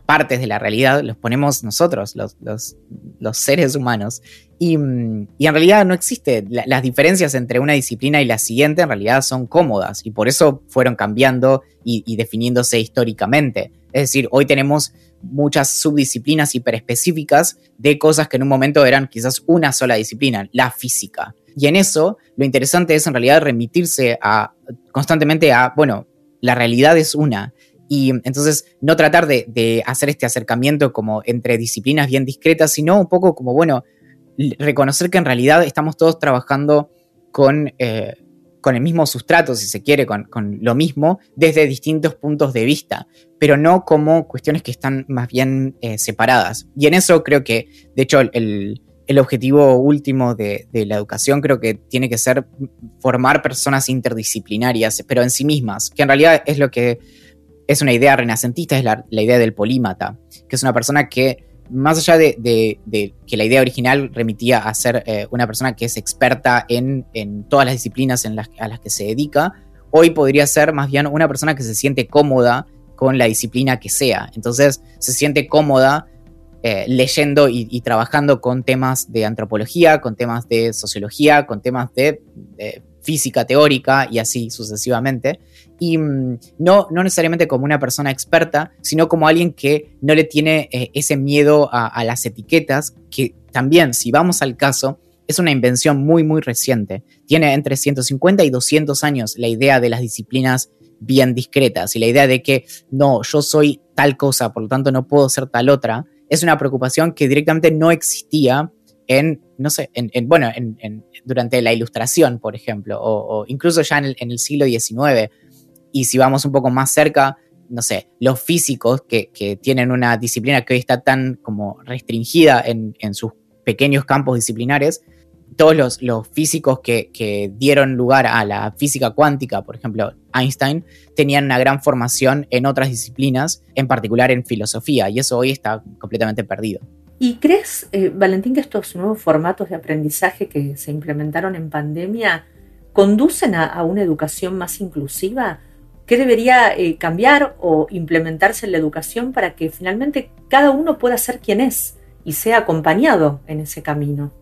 partes de la realidad los ponemos nosotros, los, los seres humanos. Y, en realidad no existe. las diferencias entre una disciplina y la siguiente en realidad son cómodas y por eso fueron cambiando y, definiéndose históricamente. Es decir, hoy tenemos muchas subdisciplinas hiperespecíficas de cosas que en un momento eran quizás una sola disciplina, la física. Y en eso lo interesante es en realidad remitirse a constantemente a, bueno, la realidad es una. Y entonces no tratar de, hacer este acercamiento como entre disciplinas bien discretas, sino un poco como, bueno, reconocer que en realidad estamos todos trabajando con, eh, con el mismo sustrato, si se quiere, con, lo mismo, desde distintos puntos de vista, pero no como cuestiones que están más bien eh, separadas. Y en eso creo que, de hecho, el, objetivo último de, la educación creo que tiene que ser formar personas interdisciplinarias, pero en sí mismas, que en realidad es lo que es una idea renacentista, es la, idea del polímata, que es una persona que más allá de, que la idea original remitía a ser eh, una persona que es experta en, todas las disciplinas en a las que se dedica, hoy podría ser más bien una persona que se siente cómoda con la disciplina que sea. Entonces se siente cómoda eh, leyendo y, trabajando con temas de antropología, con temas de sociología, con temas de física teórica y así sucesivamente. Y mm, no, no necesariamente como una persona experta, sino como alguien que no le tiene eh, ese miedo a, las etiquetas, que también, si vamos al caso, es una invención muy, muy reciente. Tiene entre 150 y 200 años la idea de las disciplinas bien discretas y la idea de que no, yo soy tal cosa, por lo tanto no puedo ser tal otra, es una preocupación que directamente no existía en, no sé, en, bueno, en, durante la ilustración, por ejemplo, o, incluso ya en el, siglo XIX. Y si vamos un poco más cerca, no sé, los físicos que, tienen una disciplina que hoy está tan como restringida en, sus pequeños campos disciplinares, todos los, físicos que, que, dieron lugar a la física cuántica, por ejemplo, Einstein, tenían una gran formación en otras disciplinas, en particular en filosofía, y eso hoy está completamente perdido. ¿Y crees, eh, Valentín, que estos nuevos formatos de aprendizaje que se implementaron en pandemia conducen a, una educación más inclusiva? ¿Qué debería eh, cambiar o implementarse en la educación para que finalmente cada uno pueda ser quien es y sea acompañado en ese camino?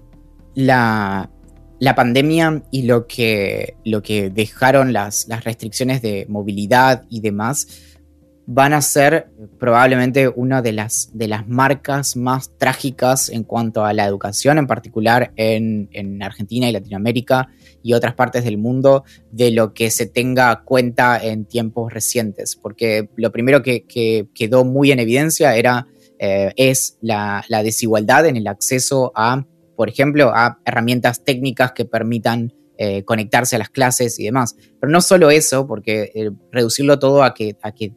La, pandemia y lo que, lo que dejaron las, las restricciones de movilidad y demás van a ser probablemente una de las, de las marcas más trágicas en cuanto a la educación, en particular en, Argentina y Latinoamérica y otras partes del mundo, de lo que se tenga cuenta en tiempos recientes. Porque lo primero que, quedó muy en evidencia era, eh, es la, desigualdad en el acceso a, por ejemplo, a herramientas técnicas que permitan eh, conectarse a las clases y demás. Pero no solo eso, porque eh, reducirlo todo a que, a que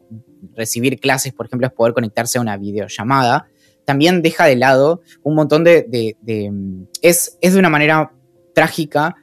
recibir clases, por ejemplo, es poder conectarse a una videollamada, también deja de lado un montón de... es, es de una manera trágica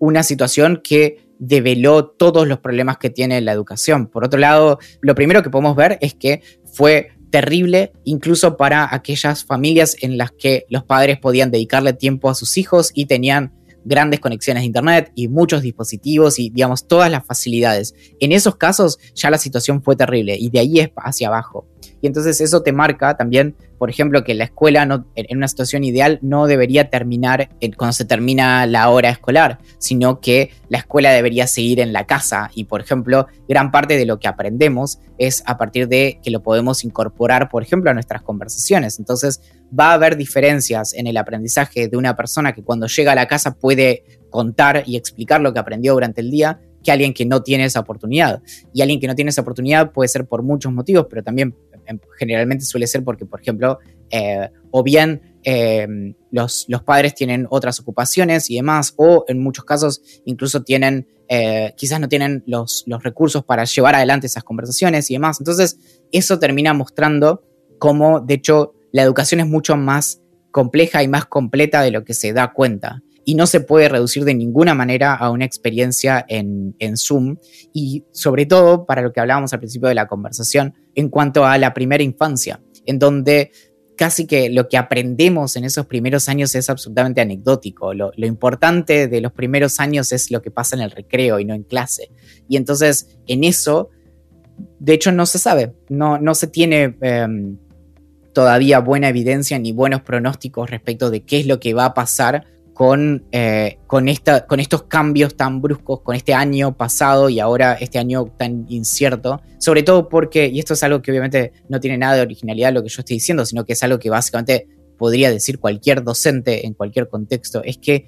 una situación que develó todos los problemas que tiene la educación. Por otro lado, lo primero que podemos ver es que fue terrible incluso para aquellas familias en las que los padres podían dedicarle tiempo a sus hijos y tenían grandes conexiones de internet y muchos dispositivos y digamos todas las facilidades. En esos casos ya la situación fue terrible y de ahí es hacia abajo. Y entonces eso te marca también, por ejemplo, que la escuela en una situación ideal no debería terminar cuando se termina la hora escolar, sino que la escuela debería seguir en la casa. Y, por ejemplo, gran parte de lo que aprendemos es a partir de que lo podemos incorporar, por ejemplo, a nuestras conversaciones. Entonces, va a haber diferencias en el aprendizaje de una persona que cuando llega a la casa puede contar y explicar lo que aprendió durante el día que alguien que no tiene esa oportunidad. Y alguien que no tiene esa oportunidad puede ser por muchos motivos, pero también generalmente suele ser porque, por ejemplo, eh, o bien eh, los, los, padres tienen otras ocupaciones y demás, o en muchos casos incluso tienen, eh, quizás no tienen los, los, recursos para llevar adelante esas conversaciones y demás. Entonces, eso termina mostrando cómo, de hecho, la educación es mucho más compleja y más completa de lo que se da cuenta y no se puede reducir de ninguna manera a una experiencia en, Zoom y sobre todo para lo que hablábamos al principio de la conversación en cuanto a la primera infancia, en donde casi que lo que aprendemos en esos primeros años es absolutamente anecdótico. Lo, importante de los primeros años es lo que pasa en el recreo y no en clase. Y entonces en eso, de hecho, no se sabe, no, no se tiene... Em, todavía buena evidencia ni buenos pronósticos respecto de qué es lo que va a pasar con, eh, con, esta, con estos cambios tan bruscos, con este año pasado y ahora este año tan incierto. Sobre todo porque, y esto es algo que obviamente no tiene nada de originalidad lo que yo estoy diciendo, sino que es algo que básicamente podría decir cualquier docente en cualquier contexto, es que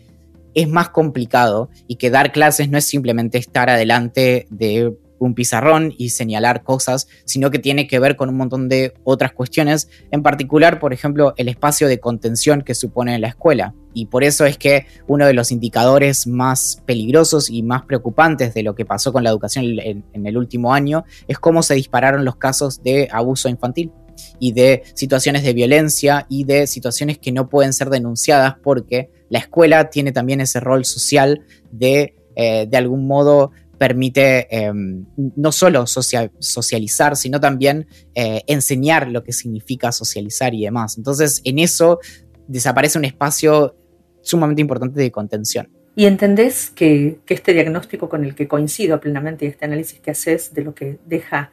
es más complicado y que dar clases no es simplemente estar adelante de un pizarrón y señalar cosas, sino que tiene que ver con un montón de otras cuestiones, en particular, por ejemplo, el espacio de contención que supone la escuela. Y por eso es que uno de los indicadores más peligrosos y más preocupantes de lo que pasó con la educación en, el último año es cómo se dispararon los casos de abuso infantil y de situaciones de violencia y de situaciones que no pueden ser denunciadas porque la escuela tiene también ese rol social de eh, de algún modo permite em, no solo socializar, sino también eh, enseñar lo que significa socializar y demás. Entonces, en eso desaparece un espacio sumamente importante de contención. ¿Y entendés que, que, este diagnóstico con el que coincido plenamente y este análisis que haces de lo que deja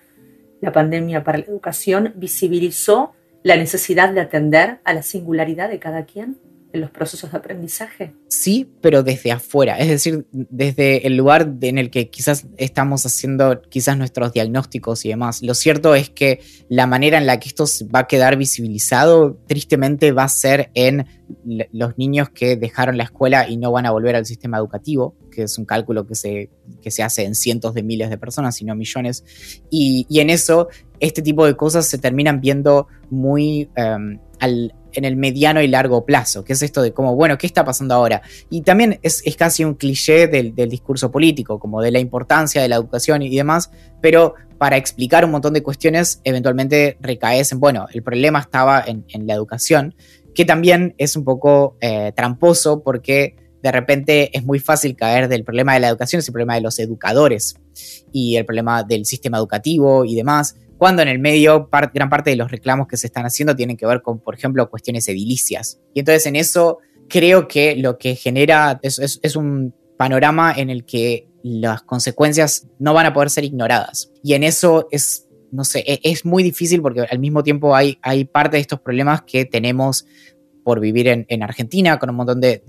la pandemia para la educación visibilizó la necesidad de atender a la singularidad de cada quien? En los procesos de aprendizaje? Sí, pero desde afuera, es decir, desde el lugar en el que quizás estamos haciendo quizás nuestros diagnósticos y demás. Lo cierto es que la manera en la que esto va a quedar visibilizado, tristemente, va a ser en los niños que dejaron la escuela y no van a volver al sistema educativo, que es un cálculo que se, que se hace en cientos de miles de personas, y no millones. Y, en eso, este tipo de cosas se terminan viendo muy em, al, en el mediano y largo plazo, que es esto de como, bueno, ¿qué está pasando ahora? Y también es, casi un cliché del, discurso político, como de la importancia de la educación y demás, pero para explicar un montón de cuestiones, eventualmente recaes en, bueno, el problema estaba en, la educación, que también es un poco eh, tramposo porque de repente es muy fácil caer del problema de la educación, es el problema de los educadores y el problema del sistema educativo y demás, cuando en el medio gran parte de los reclamos que se están haciendo tienen que ver con, por ejemplo, cuestiones edilicias. Y entonces en eso creo que lo que genera es, un panorama en el que las consecuencias no van a poder ser ignoradas. Y en eso es, no sé, e, es, muy difícil porque al mismo tiempo hay, hay parte de estos problemas que tenemos por vivir en, Argentina con un montón de,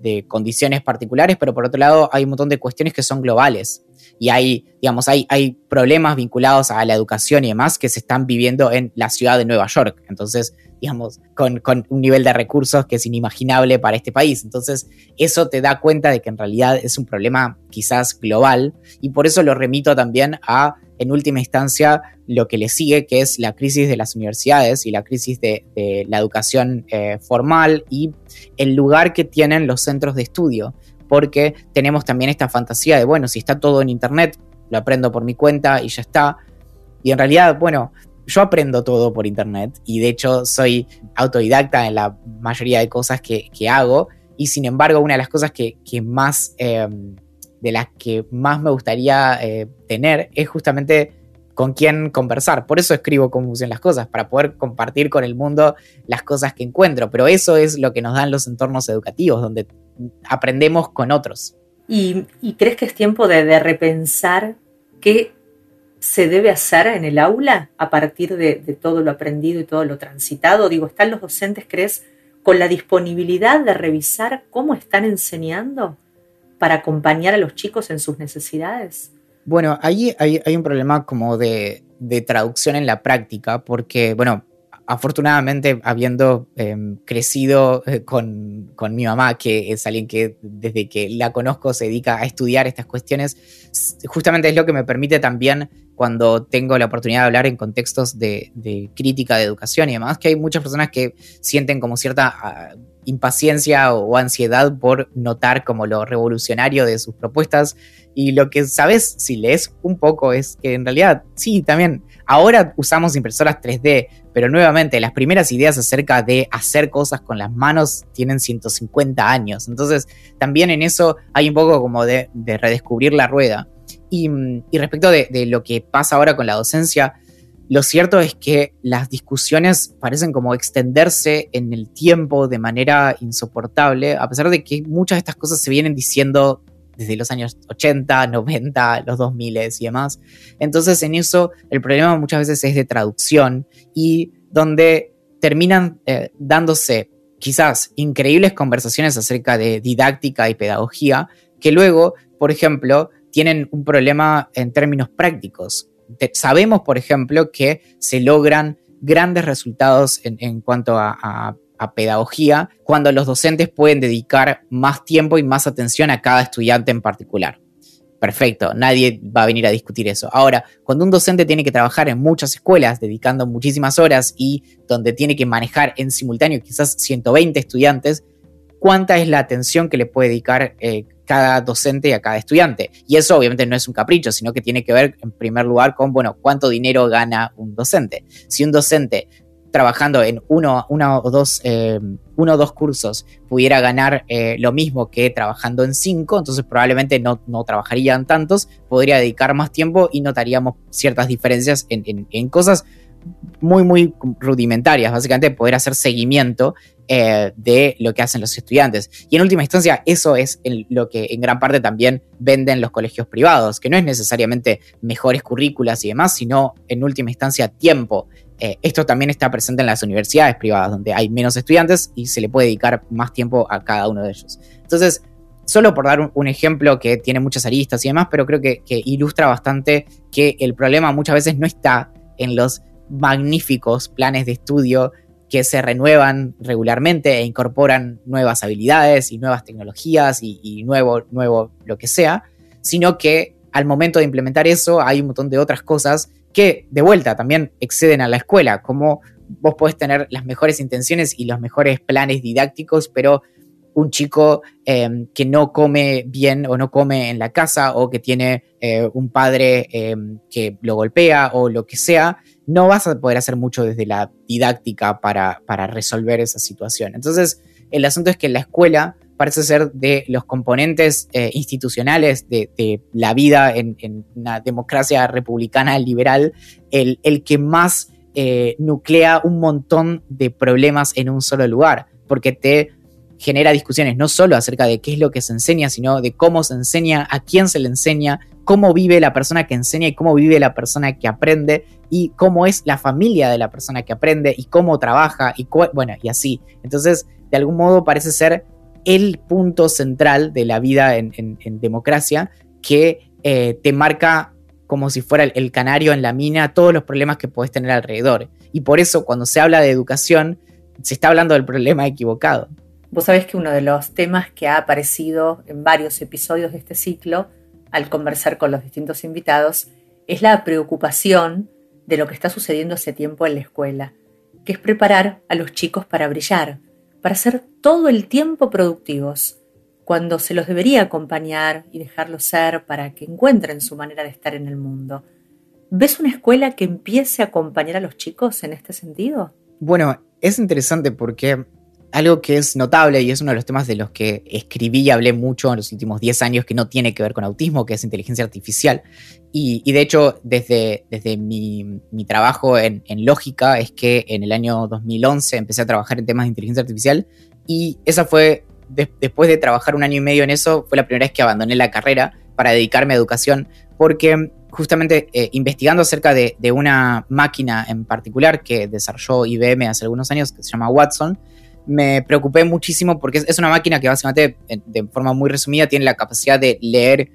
de condiciones particulares, pero por otro lado hay un montón de cuestiones que son globales y hay, digamos, hay, hay problemas vinculados a la educación y demás que se están viviendo en la ciudad de Nueva York. Entonces, digamos, con, un nivel de recursos que es inimaginable para este país. Entonces, eso te da cuenta de que en realidad es un problema quizás global y por eso lo remito también a, en última instancia, lo que le sigue, que es la crisis de las universidades y la crisis de, la educación eh, formal y el lugar que tienen los centros de estudio porque tenemos también esta fantasía de, bueno, si está todo en Internet, lo aprendo por mi cuenta y ya está. Y en realidad, bueno, yo aprendo todo por Internet y de hecho soy autodidacta en la mayoría de cosas que, hago y sin embargo una de las cosas que, más em, de las que más me gustaría eh, tener es justamente con quién conversar. Por eso escribo cómo funcionan las cosas, para poder compartir con el mundo las cosas que encuentro. Pero eso es lo que nos dan los entornos educativos, donde aprendemos con otros. ¿Y, crees que es tiempo de, repensar qué se debe hacer en el aula a partir de, de, todo lo aprendido y todo lo transitado? Digo, ¿están los docentes, crees, con la disponibilidad de revisar cómo están enseñando para acompañar a los chicos en sus necesidades? Bueno, ahí hay, un problema como de, traducción en la práctica, porque, bueno, afortunadamente habiendo em, crecido eh, con, mi mamá, que es alguien que desde que la conozco se dedica a estudiar estas cuestiones, justamente es lo que me permite también cuando tengo la oportunidad de hablar en contextos de, crítica de educación y demás, que hay muchas personas que sienten como cierta ah, impaciencia o ansiedad por notar como lo revolucionario de sus propuestas. Y lo que sabes, si lees un poco, es que en realidad, sí, también, ahora usamos impresoras 3D, pero nuevamente las primeras ideas acerca de hacer cosas con las manos tienen 150 años. Entonces, también en eso hay un poco como de, redescubrir la rueda. Y, respecto de, de lo que pasa ahora con la docencia, lo cierto es que las discusiones parecen como extenderse en el tiempo de manera insoportable, a pesar de que muchas de estas cosas se vienen diciendo desde los años 80, 90, los 2000 y demás. Entonces en eso el problema muchas veces es de traducción y donde terminan eh, dándose quizás increíbles conversaciones acerca de didáctica y pedagogía que luego, por ejemplo, tienen un problema en términos prácticos sabemos, por ejemplo, que se logran grandes resultados en, cuanto a, pedagogía cuando los docentes pueden dedicar más tiempo y más atención a cada estudiante en particular. Perfecto, nadie va a venir a discutir eso. Ahora, cuando un docente tiene que trabajar en muchas escuelas, dedicando muchísimas horas y donde tiene que manejar en simultáneo quizás 120 estudiantes, ¿cuánta es la atención que le puede dedicar eh, cada docente y a cada estudiante. Y eso obviamente no es un capricho, sino que tiene que ver en primer lugar con, bueno, cuánto dinero gana un docente. Si un docente trabajando en uno, o dos, eh, uno o dos cursos pudiera ganar eh, lo mismo que trabajando en cinco, entonces probablemente no, no, trabajarían tantos, podría dedicar más tiempo y notaríamos ciertas diferencias en, en cosas muy, muy rudimentarias, básicamente poder hacer seguimiento eh, de lo que hacen los estudiantes. Y en última instancia, eso es lo que en gran parte también venden los colegios privados, que no es necesariamente mejores currículas y demás, sino en última instancia tiempo. Eh, esto también está presente en las universidades privadas, donde hay menos estudiantes y se le puede dedicar más tiempo a cada uno de ellos. Entonces, solo por dar un, ejemplo que tiene muchas aristas y demás, pero creo que ilustra bastante que el problema muchas veces no está en los magníficos planes de estudio que se renuevan regularmente e incorporan nuevas habilidades y nuevas tecnologías y, nuevo, nuevo lo que sea, sino que al momento de implementar eso hay un montón de otras cosas que de vuelta también exceden a la escuela, como vos podés tener las mejores intenciones y los mejores planes didácticos, pero un chico em, que no come bien o no come en la casa o que tiene eh, un padre em, que lo golpea o lo que sea, no vas a poder hacer mucho desde la didáctica para, resolver esa situación. Entonces, el asunto es que la escuela parece ser de los componentes eh, institucionales de, la vida en, una democracia republicana liberal, el, que más eh, nuclea un montón de problemas en un solo lugar, porque te genera discusiones no solo acerca de qué es lo que se enseña, sino de cómo se enseña, a quién se le enseña, cómo vive la persona que enseña y cómo vive la persona que aprende y cómo es la familia de la persona que aprende y cómo trabaja y bueno, y así. Entonces, de algún modo parece ser el punto central de la vida en, democracia que eh, te marca como si fuera el, canario en la mina todos los problemas que puedes tener alrededor. Y por eso cuando se habla de educación, se está hablando del problema equivocado. Vos sabés que uno de los temas que ha aparecido en varios episodios de este ciclo, al conversar con los distintos invitados, es la preocupación de lo que está sucediendo hace tiempo en la escuela, que es preparar a los chicos para brillar, para ser todo el tiempo productivos, cuando se los debería acompañar y dejarlos ser para que encuentren su manera de estar en el mundo. ¿Ves una escuela que empiece a acompañar a los chicos en este sentido? Bueno, es interesante porque algo que es notable y es uno de los temas de los que escribí y hablé mucho en los últimos 10 años que no tiene que ver con autismo, que es inteligencia artificial. Y, de hecho, desde, desde mi, trabajo en, lógica, es que en el año 2011 empecé a trabajar en temas de inteligencia artificial y esa fue, después de trabajar un año y medio en eso, fue la primera vez que abandoné la carrera para dedicarme a educación, porque justamente eh, investigando acerca de, una máquina en particular que desarrolló IBM hace algunos años, que se llama Watson, me preocupé muchísimo porque es una máquina que básicamente, de forma muy resumida, tiene la capacidad de leer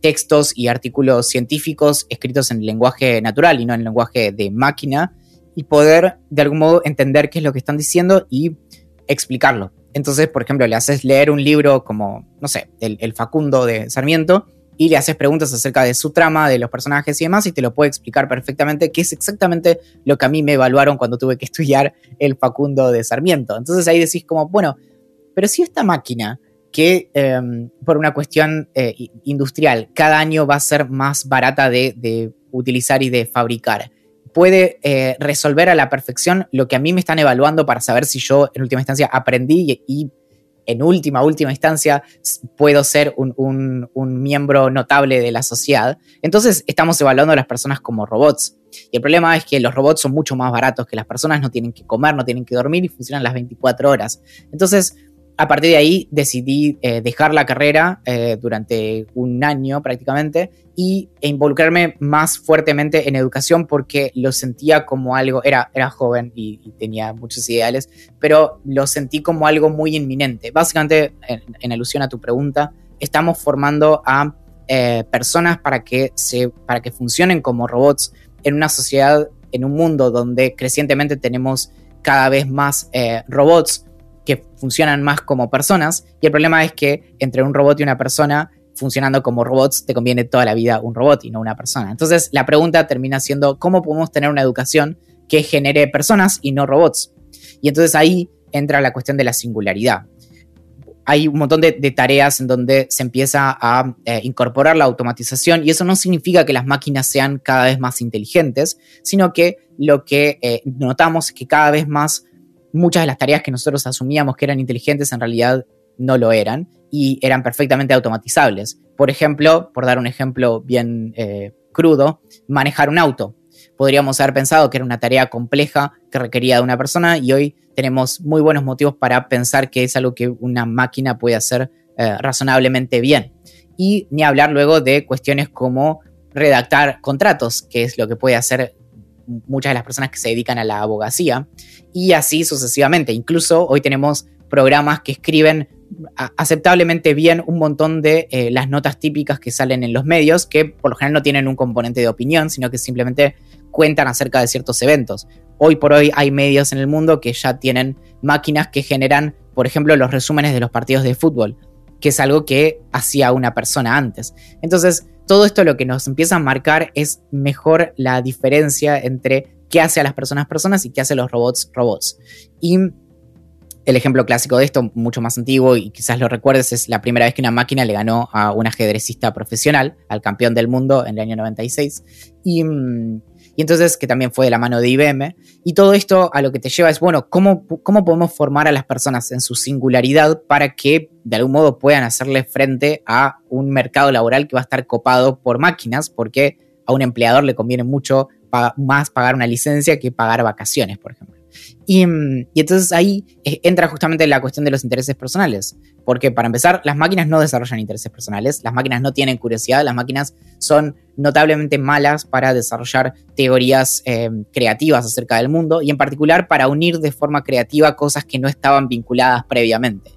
textos y artículos científicos escritos en lenguaje natural y no en lenguaje de máquina y poder de algún modo entender qué es lo que están diciendo y explicarlo. Entonces, por ejemplo, le haces leer un libro como, no sé, el, Facundo de Sarmiento y le haces preguntas acerca de su trama, de los personajes y demás, y te lo puede explicar perfectamente, que es exactamente lo que a mí me evaluaron cuando tuve que [LAUGHS] estudiar el Facundo de Sarmiento. Entonces ahí decís como, bueno, pero si esta máquina que em, por una cuestión eh, industrial cada año va a ser más barata de, utilizar y de fabricar. Puede eh, resolver a la perfección lo que a mí me están evaluando para saber si yo en última instancia aprendí y, en última, última instancia puedo ser un, miembro notable de la sociedad. Entonces estamos evaluando a las personas como robots. Y el problema es que los robots son mucho más baratos que las personas, no tienen que comer, no tienen que dormir y funcionan las 24 horas. Entonces, a partir de ahí decidí eh, dejar la carrera eh, durante un año prácticamente y, e involucrarme más fuertemente en educación porque lo sentía como algo, era, era joven y, tenía muchos ideales, pero lo sentí como algo muy inminente. Básicamente, en, alusión a tu pregunta, estamos formando a eh, personas para que, se, para que funcionen como robots en una sociedad, en un mundo donde crecientemente tenemos cada vez más robots que funcionan más como personas. Y el problema es que entre un robot y una persona, funcionando como robots, te conviene toda la vida un robot y no una persona. Entonces la pregunta termina siendo, ¿cómo podemos tener una educación que genere personas y no robots? Y entonces ahí entra la cuestión de la singularidad. Hay un montón de, tareas en donde se empieza a eh, incorporar la automatización y eso no significa que las máquinas sean cada vez más inteligentes, sino que lo que eh, notamos es que cada vez más muchas de las tareas que nosotros asumíamos que eran inteligentes en realidad no lo eran y eran perfectamente automatizables. Por ejemplo, por dar un ejemplo bien eh, crudo, manejar un auto. Podríamos haber pensado que era una tarea compleja que requería de una persona y hoy tenemos muy buenos motivos para pensar que es algo que una máquina puede hacer eh, razonablemente bien. Y ni hablar luego de cuestiones como redactar contratos, que es lo que puede hacer muchas de las personas que se dedican a la abogacía y así sucesivamente. Incluso hoy tenemos programas que escriben aceptablemente bien un montón de eh, las notas típicas que salen en los medios, que por lo general no tienen un componente de opinión, sino que simplemente cuentan acerca de ciertos eventos. Hoy por hoy hay medios en el mundo que ya tienen máquinas que generan, por ejemplo, los resúmenes de los partidos de fútbol, que es algo que hacía una persona antes. Entonces, todo esto lo que nos empieza a marcar es mejor la diferencia entre qué hace a las personas personas y qué hace a los robots robots. Y el ejemplo clásico de esto, mucho más antiguo y quizás lo recuerdes, es la primera vez que una máquina le ganó a un ajedrecista profesional, al campeón del mundo en el año 96. Y, y entonces que también fue de la mano de IBM. Y todo esto a lo que te lleva es, bueno, ¿cómo, ¿cómo podemos formar a las personas en su singularidad para que de algún modo puedan hacerle frente a un mercado laboral que va a estar copado por máquinas? Porque a un empleador le conviene mucho más pagar una licencia que pagar vacaciones, por ejemplo. Mm, y, entonces ahí eh, entra justamente la cuestión de los intereses personales. Porque para empezar, las máquinas no desarrollan intereses personales, las máquinas no tienen curiosidad, las máquinas son notablemente malas para desarrollar teorías em, creativas acerca del mundo y en particular para unir de forma creativa cosas que no estaban vinculadas previamente.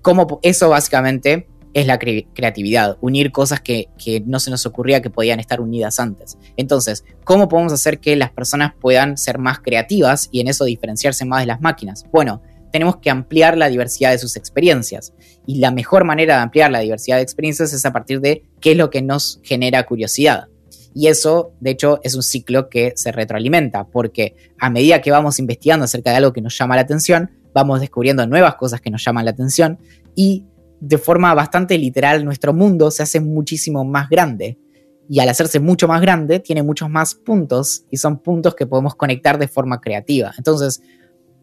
Como eso básicamente es la creatividad, unir cosas que, no se nos ocurría que podían estar unidas antes. Entonces, ¿cómo podemos hacer que las personas puedan ser más creativas y en eso diferenciarse más de las máquinas? Bueno, tenemos que ampliar la diversidad de sus experiencias. Y la mejor manera de ampliar la diversidad de experiencias es a partir de qué es lo que nos genera curiosidad. Y eso, de hecho, es un ciclo que se retroalimenta, porque a medida que vamos investigando acerca de algo que nos llama la atención, vamos descubriendo nuevas cosas que nos llaman la atención y de forma bastante literal, nuestro mundo se hace muchísimo más grande. Y al hacerse mucho más grande, tiene muchos más puntos y son puntos que podemos conectar de forma creativa. Entonces,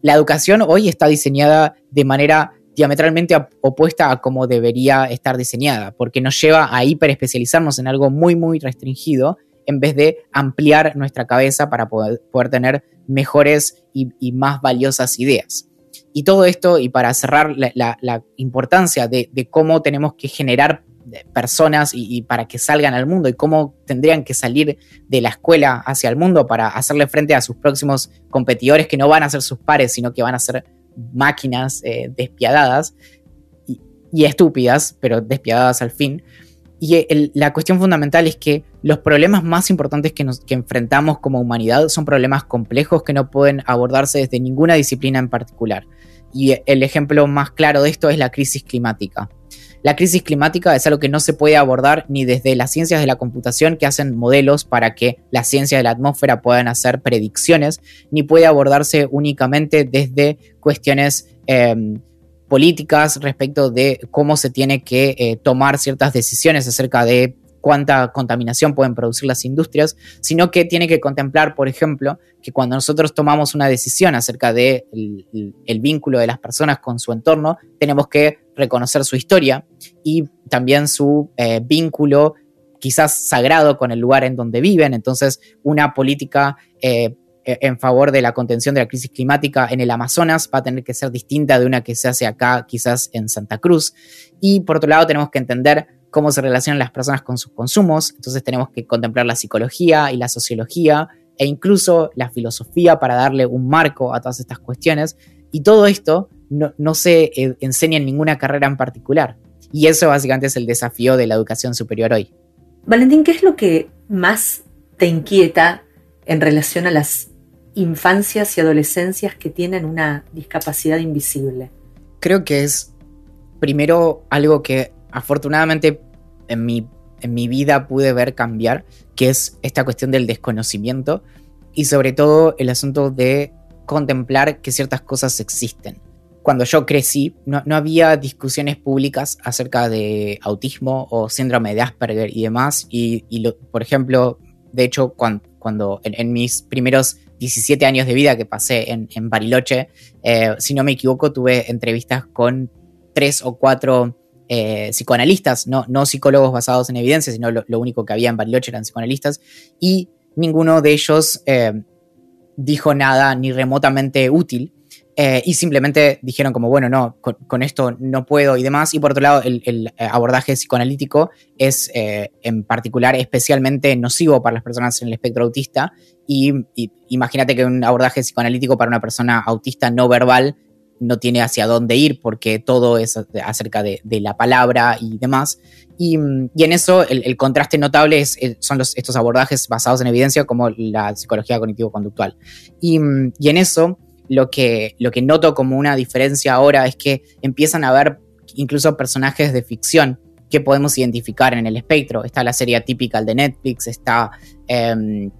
la educación hoy está diseñada de manera diametralmente opuesta a cómo debería estar diseñada, porque nos lleva a hiperespecializarnos en algo muy, muy restringido en vez de ampliar nuestra cabeza para poder, tener mejores y, más valiosas ideas. Y todo esto, y para cerrar la, importancia de, cómo tenemos que generar personas y, para que salgan al mundo y cómo tendrían que salir de la escuela hacia el mundo para hacerle frente a sus próximos competidores que no van a ser sus pares, sino que van a ser máquinas eh, despiadadas y, estúpidas, pero despiadadas al fin. Y la cuestión fundamental es que los problemas más importantes que, nos, que enfrentamos como humanidad son problemas complejos que no pueden abordarse desde ninguna disciplina en particular. Y el ejemplo más claro de esto es la crisis climática. La crisis climática es algo que no se puede abordar ni desde las ciencias de la computación que hacen modelos para que las ciencias de la atmósfera puedan hacer predicciones, ni puede abordarse únicamente desde cuestiones em, políticas respecto de cómo se tiene que eh, tomar ciertas decisiones acerca de cuánta contaminación pueden producir las industrias, sino que tiene que contemplar, por ejemplo, que cuando nosotros tomamos una decisión acerca del de el, vínculo de las personas con su entorno, tenemos que reconocer su historia y también su eh, vínculo quizás sagrado con el lugar en donde viven. Entonces, una política eh, en favor de la contención de la crisis climática en el Amazonas va a tener que ser distinta de una que se hace acá, quizás en Santa Cruz. Y por otro lado, tenemos que entender cómo se relacionan las personas con sus consumos, entonces tenemos que contemplar la psicología y la sociología e incluso la filosofía para darle un marco a todas estas cuestiones. Y todo esto no, se eh, enseña en ninguna carrera en particular. Y eso básicamente es el desafío de la educación superior hoy. Valentín, ¿qué es lo que más te inquieta en relación a las infancias y adolescencias que tienen una discapacidad invisible? Creo que es primero algo que afortunadamente en mi, en mi vida pude ver cambiar, que es esta cuestión del desconocimiento y sobre todo el asunto de contemplar que ciertas cosas existen. Cuando yo crecí, no, había discusiones públicas acerca de autismo o síndrome de Asperger y demás. Y, por ejemplo, de hecho, cuando, en, mis primeros 17 años de vida que pasé en, Bariloche, eh, si no me equivoco, tuve entrevistas con tres o cuatro eh, psicoanalistas, no, no psicólogos basados en evidencia, sino lo, único que había en Bariloche eran psicoanalistas, y ninguno de ellos eh, dijo nada ni remotamente útil. Eh, y simplemente dijeron como, bueno, no, con, esto no puedo y demás. Y por otro lado, el, abordaje psicoanalítico es en particular especialmente nocivo para las personas en el espectro autista. y imagínate que un abordaje psicoanalítico para una persona autista no verbal no tiene hacia dónde ir porque todo es acerca de, la palabra y demás. Y, en eso el, contraste notable es, son los, estos abordajes basados en evidencia como la psicología cognitivo-conductual. Y, en eso lo que, lo que noto como una diferencia ahora es que empiezan a haber incluso personajes de ficción que podemos identificar en el espectro. Está la serie típica de Netflix, está... Em,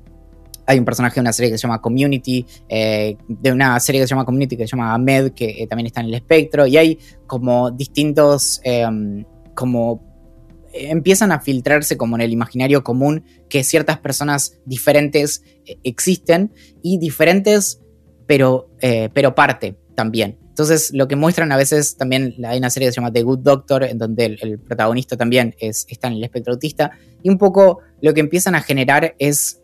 hay un personaje de una serie que se llama Community, eh, de una serie que se llama Community que se llama Ahmed, que eh, también está en el espectro, y hay como distintos, em, como empiezan a filtrarse como en el imaginario común que ciertas personas diferentes eh, existen y diferentes, pero, pero parte también. Entonces, lo que muestran a veces también, hay una serie que se llama The Good Doctor, en donde el, protagonista también es, está en el espectro autista, y un poco lo que empiezan a generar es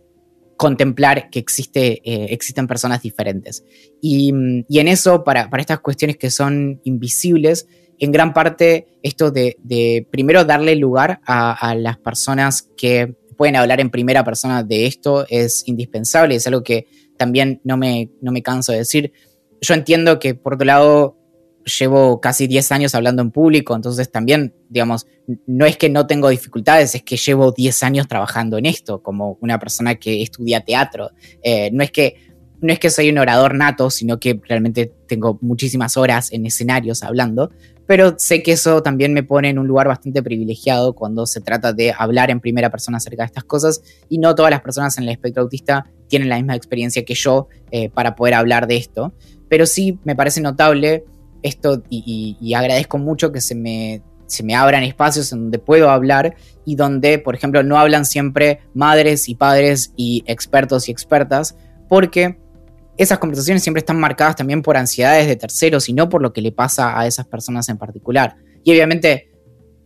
contemplar que eh, existen personas diferentes. Y, en eso, para, estas cuestiones que son invisibles, en gran parte esto de, primero darle lugar a, las personas que pueden hablar en primera persona de esto es indispensable, es algo que también no me, no me canso de decir. Yo entiendo que por otro lado llevo casi 10 años hablando en público, entonces también, digamos, no es que no tengo dificultades, es que llevo 10 años trabajando en esto, como una persona que estudia teatro. Eh, no, es que, no es que soy un orador nato, sino que realmente tengo muchísimas horas en escenarios hablando, pero sé que eso también me pone en un lugar bastante privilegiado cuando se trata de hablar en primera persona acerca de estas cosas y no todas las personas en el espectro autista tienen la misma experiencia que yo eh, para poder hablar de esto, pero sí me parece notable esto y, agradezco mucho que se me, se me abran espacios en donde puedo hablar y donde, por ejemplo, no hablan siempre madres y padres y expertos y expertas, porque esas conversaciones siempre están marcadas también por ansiedades de terceros y no por lo que le pasa a esas personas en particular. Y obviamente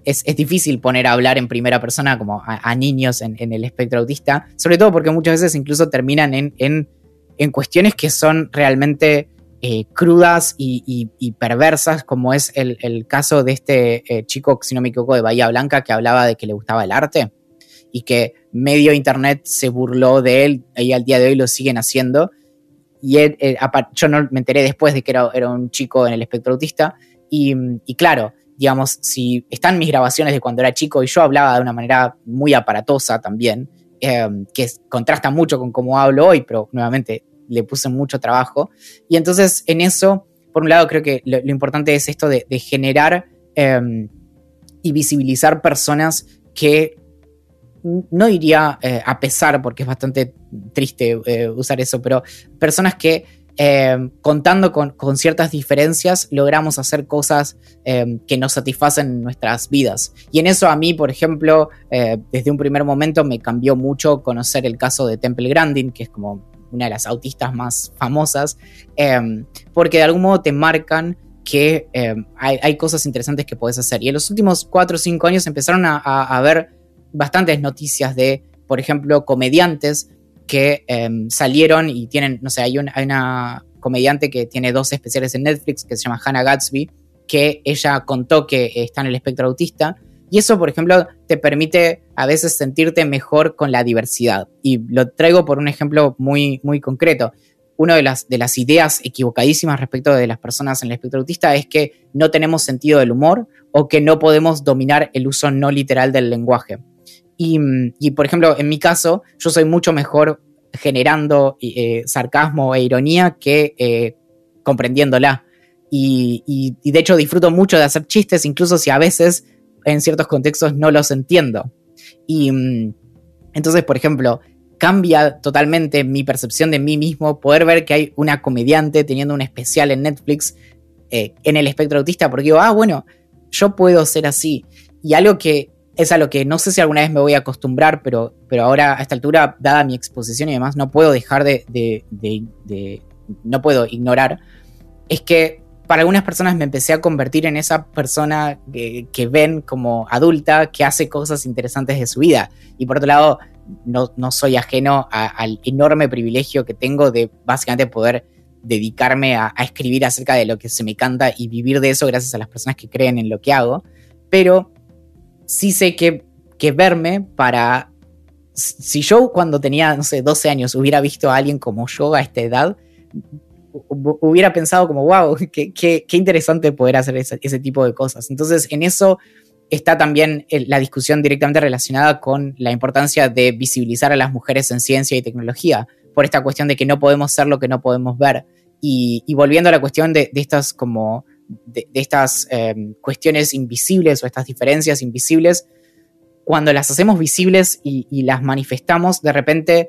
es, difícil poner a hablar en primera persona como a, niños en, el espectro autista, sobre todo porque muchas veces incluso terminan en, en, cuestiones que son realmente eh, crudas y, perversas, como es el, caso de este eh, chico, si no me equivoco, de Bahía Blanca, que hablaba de que le gustaba el arte y que medio internet se burló de él y al día de hoy lo siguen haciendo. Y eh, yo no me enteré después de que era, un chico en el espectro autista. Y, y, claro, digamos, si están mis grabaciones de cuando era chico y yo hablaba de una manera muy aparatosa también, em, que contrasta mucho con cómo hablo hoy, pero nuevamente le puse mucho trabajo. Y entonces en eso, por un lado, creo que lo, importante es esto de, generar em, y visibilizar personas que no iría eh, a pesar, porque es bastante triste eh, usar eso, pero personas que eh, contando con, ciertas diferencias, logramos hacer cosas eh, que nos satisfacen nuestras vidas. Y en eso a mí, por ejemplo, eh, desde un primer momento me cambió mucho conocer el caso de Temple Grandin, que es como una de las autistas más famosas, porque de algún modo te marcan que hay, cosas interesantes que puedes hacer. Y en los últimos cuatro o cinco años empezaron a, haber bastantes noticias de, por ejemplo, comediantes que em, salieron y tienen, no sé, hay, una comediante que tiene dos especiales en Netflix que se llama Hannah Gatsby, que ella contó que está en el espectro autista. Y eso, por ejemplo, te permite a veces sentirte mejor con la diversidad. Y lo traigo por un ejemplo muy, muy concreto. Una de las, de las ideas equivocadísimas respecto de las personas en el espectro autista es que no tenemos sentido del humor o que no podemos dominar el uso no literal del lenguaje. Y, por ejemplo, en mi caso, yo soy mucho mejor generando eh, sarcasmo e ironía que eh, comprendiéndola. Y, de hecho disfruto mucho de hacer chistes, incluso si a veces en ciertos contextos no los entiendo. Y mm, entonces, por ejemplo, cambia totalmente mi percepción de mí mismo poder ver que hay una comediante teniendo un especial en Netflix eh, en el espectro autista, porque digo, ah, bueno, yo puedo ser así. Y algo que es a lo que no sé si alguna vez me voy a acostumbrar, pero, pero ahora a esta altura, dada mi exposición y demás, no puedo dejar de, de, no puedo ignorar, es que para algunas personas me empecé a convertir en esa persona que, ven como adulta que hace cosas interesantes de su vida. Y por otro lado, no, no soy ajeno al enorme privilegio que tengo de básicamente poder dedicarme a, a, escribir acerca de lo que se me canta y vivir de eso gracias a las personas que creen en lo que hago. Pero sí sé que, que verme para... Si yo cuando tenía, no sé, 12 años hubiera visto a alguien como yo a esta edad, hubiera pensado como, wow, [LAUGHS] qué, qué, interesante poder hacer ese, ese, tipo de cosas. Entonces, en eso está también la discusión directamente relacionada con la importancia de visibilizar a las mujeres en ciencia y tecnología, por esta cuestión de que no podemos ser lo que no podemos ver. Y, y volviendo a la cuestión de, de estas como de, estas em, cuestiones invisibles o estas diferencias invisibles, cuando las hacemos visibles y, las manifestamos, de repente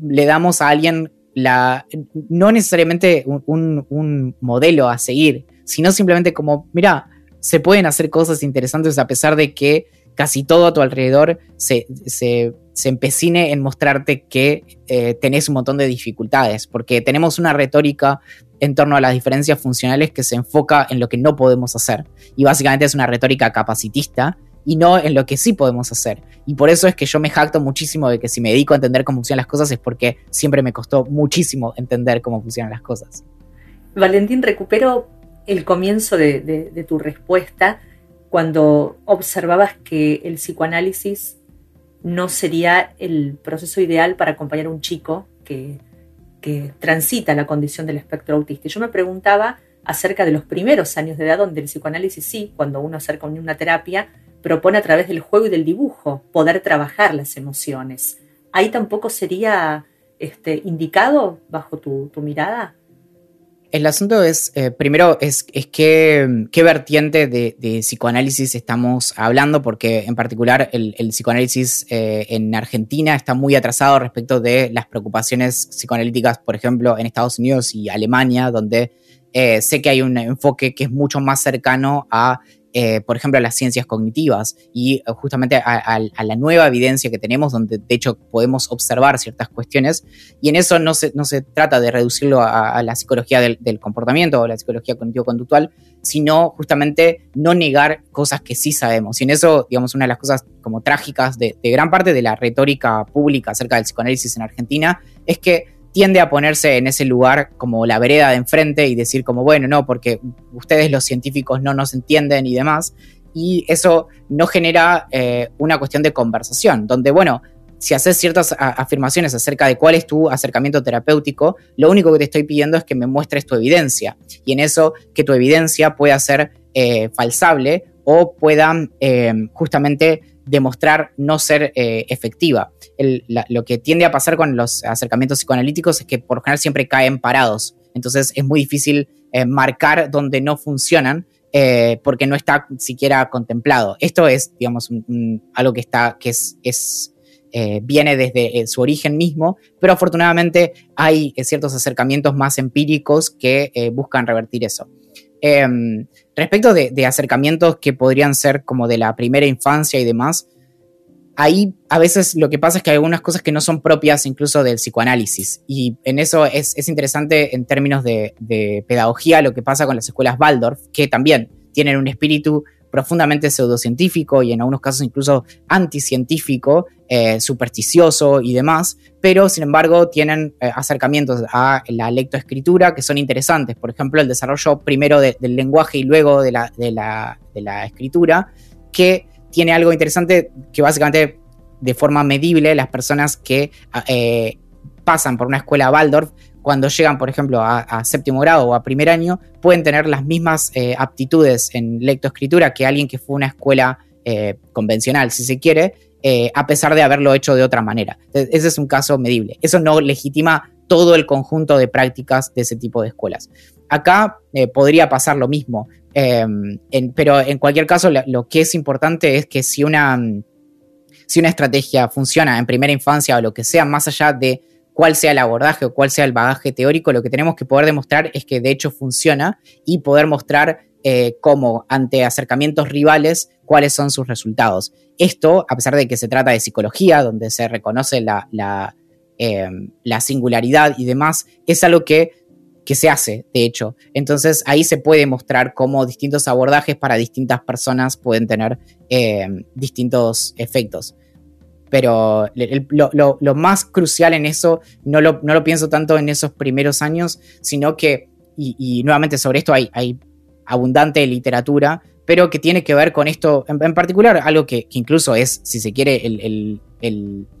le damos a alguien no necesariamente un, modelo a seguir, sino simplemente como, mira, se pueden hacer cosas interesantes a pesar de que casi todo a tu alrededor se, se, empecine en mostrarte que eh, tenés un montón de dificultades, porque tenemos una retórica en torno a las diferencias funcionales que se enfoca en lo que no podemos hacer. Y básicamente es una retórica capacitista y no en lo que sí podemos hacer. Y por eso es que yo me jacto muchísimo de que si me dedico a entender cómo funcionan las cosas es porque siempre me costó muchísimo entender cómo funcionan las cosas. Valentín, recupero el comienzo de, tu respuesta cuando observabas que el psicoanálisis no sería el proceso ideal para acompañar a un chico que que transita la condición del espectro autista. Yo me preguntaba acerca de los primeros años de edad donde el psicoanálisis sí, cuando uno acerca una terapia, propone a través del juego y del dibujo poder trabajar las emociones. Ahí tampoco sería este, indicado bajo tu mirada. El asunto es, eh, primero, es, es qué, qué vertiente de, psicoanálisis estamos hablando, porque en particular el, psicoanálisis eh, en Argentina está muy atrasado respecto de las preocupaciones psicoanalíticas, por ejemplo, en Estados Unidos y Alemania, donde eh, sé que hay un enfoque que es mucho más cercano a eh, por ejemplo, a las ciencias cognitivas y eh, justamente a, la nueva evidencia que tenemos, donde de hecho podemos observar ciertas cuestiones. Y en eso no se, no se trata de reducirlo a, la psicología del, comportamiento o la psicología cognitivo-conductual, sino justamente no negar cosas que sí sabemos. Y en eso, digamos, una de las cosas como trágicas de, de gran parte de la retórica pública acerca del psicoanálisis en Argentina es que tiende a ponerse en ese lugar como la vereda de enfrente y decir como, bueno, no, porque ustedes los científicos no nos entienden y demás. Y eso no genera eh, una cuestión de conversación, donde, bueno, si haces ciertas afirmaciones acerca de cuál es tu acercamiento terapéutico, lo único que te estoy pidiendo es que me muestres tu evidencia. Y en eso, que tu evidencia pueda ser eh, falsable o pueda eh, justamente demostrar no ser eh, efectiva. lo que tiende a pasar con los acercamientos psicoanalíticos es que por lo general siempre caen parados. Entonces es muy difícil eh, marcar donde no funcionan porque no está siquiera contemplado. Esto es, digamos, algo que está, que es viene desde su origen mismo, pero afortunadamente hay ciertos acercamientos más empíricos que buscan revertir eso. Em, respecto de, acercamientos que podrían ser como de la primera infancia y demás, ahí a veces lo que pasa es que hay algunas cosas que no son propias incluso del psicoanálisis. Y en eso es, interesante en términos de, de, pedagogía lo que pasa con las escuelas Waldorf, que también tienen un espíritu profundamente pseudocientífico y en algunos casos incluso anticientífico, eh, supersticioso y demás, pero sin embargo tienen eh, acercamientos a la lectoescritura que son interesantes. Por ejemplo, el desarrollo primero del lenguaje y luego de la, de, la, escritura, que tiene algo interesante que básicamente de forma medible las personas que eh, pasan por una escuela Waldorf cuando llegan, por ejemplo, a, séptimo grado o a primer año, pueden tener las mismas eh, aptitudes en lectoescritura que alguien que fue a una escuela eh, convencional, si se quiere, eh, a pesar de haberlo hecho de otra manera. ese es un caso medible. Eso no legitima todo el conjunto de prácticas de ese tipo de escuelas. Acá podría pasar lo mismo, em, pero en cualquier caso lo, que es importante es que si una, si una estrategia funciona en primera infancia o lo que sea, más allá de cuál sea el abordaje o cuál sea el bagaje teórico, lo que tenemos que poder demostrar es que de hecho funciona y poder mostrar eh, cómo ante acercamientos rivales cuáles son sus resultados. Esto, a pesar de que se trata de psicología, donde se reconoce la, la, em, singularidad y demás, es algo que, que se hace, de hecho. Entonces ahí se puede mostrar cómo distintos abordajes para distintas personas pueden tener em, distintos efectos pero lo, más crucial en eso, no lo, pienso tanto en esos primeros años, sino que, y, nuevamente sobre esto hay, hay, abundante literatura, pero que tiene que ver con esto, en, particular algo que, incluso es, si se quiere,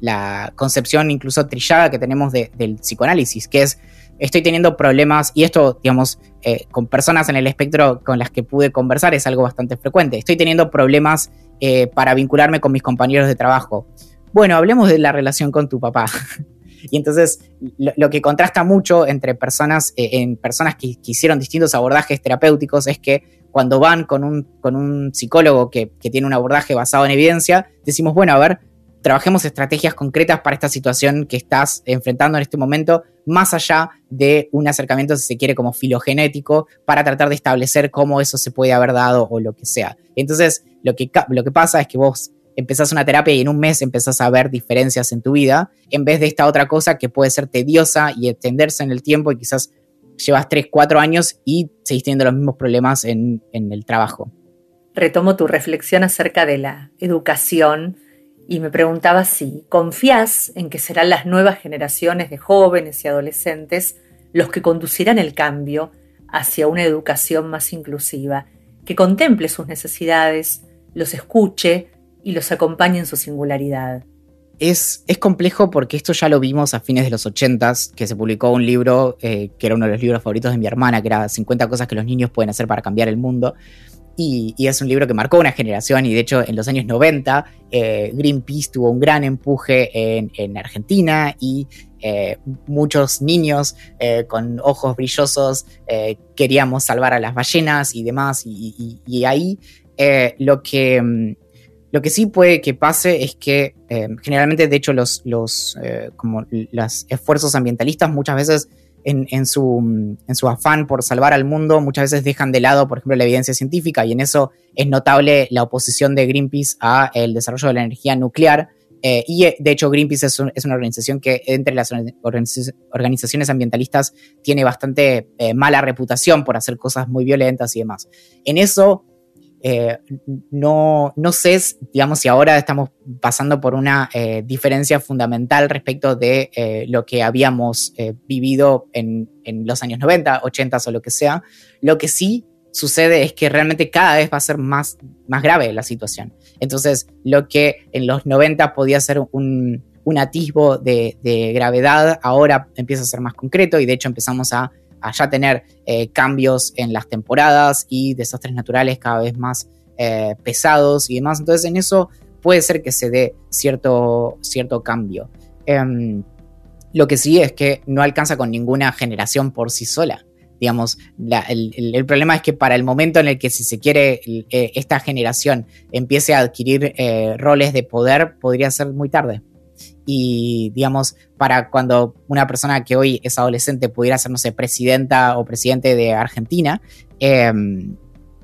la concepción incluso trillada que tenemos del psicoanálisis, que es estoy teniendo problemas, y esto, digamos, eh, con personas en el espectro con las que pude conversar es algo bastante frecuente, estoy teniendo problemas eh, para vincularme con mis compañeros de trabajo bueno, hablemos de la relación con tu papá. [LAUGHS] y entonces lo, que contrasta mucho entre personas, eh, en personas que, hicieron distintos abordajes terapéuticos es que cuando van con un, con un psicólogo que, tiene un abordaje basado en evidencia, decimos, bueno, a ver, trabajemos estrategias concretas para esta situación que estás enfrentando en este momento, más allá de un acercamiento, si se quiere, como filogenético, para tratar de establecer cómo eso se puede haber dado o lo que sea. Entonces, lo que, lo que pasa es que vos empezás una terapia y en un mes empezás a ver diferencias en tu vida, en vez de esta otra cosa que puede ser tediosa y extenderse en el tiempo y quizás llevas 3, 4 años y seguís teniendo los mismos problemas en, en el trabajo. Retomo tu reflexión acerca de la educación y me preguntaba si confías en que serán las nuevas generaciones de jóvenes y adolescentes los que conducirán el cambio hacia una educación más inclusiva, que contemple sus necesidades, los escuche, y los acompaña en su singularidad. Es, es, complejo porque esto ya lo vimos a fines de los 80 que se publicó un libro eh, que era uno de los libros favoritos de mi hermana, que era 50 cosas que los niños pueden hacer para cambiar el mundo. Y, es un libro que marcó una generación y de hecho en los años 90 eh, Greenpeace tuvo un gran empuje en, Argentina y eh, muchos niños con ojos brillosos queríamos salvar a las ballenas y demás. y ahí lo que mm, lo que sí puede que pase es que eh, generalmente, de hecho, los, eh, como los esfuerzos ambientalistas muchas veces en, su, en su afán por salvar al mundo muchas veces dejan de lado, por ejemplo, la evidencia científica y en eso es notable la oposición de Greenpeace a el desarrollo de la energía nuclear. Eh, y de hecho Greenpeace es, una organización que entre las organizaciones ambientalistas tiene bastante mala reputación por hacer cosas muy violentas y demás. En eso eh, no, no sé, digamos, si ahora estamos pasando por una eh, diferencia fundamental respecto de eh, lo que habíamos vivido en, los años 90, 80 o lo que sea. Lo que sí sucede es que realmente cada vez va a ser más, más grave la situación. Entonces, lo que en los 90 podía ser un, atisbo de, de gravedad, ahora empieza a ser más concreto y de hecho empezamos a a ya tener eh, cambios en las temporadas y desastres naturales cada vez más eh, pesados y demás. Entonces en eso puede ser que se dé cierto, cierto cambio. Em, lo que sí es que no alcanza con ninguna generación por sí sola. Digamos, el, problema es que para el momento en el que si se quiere eh, esta generación empiece a adquirir roles de poder, podría ser muy tarde y digamos, para cuando una persona que hoy es adolescente pudiera ser, presidenta o presidente de Argentina, em,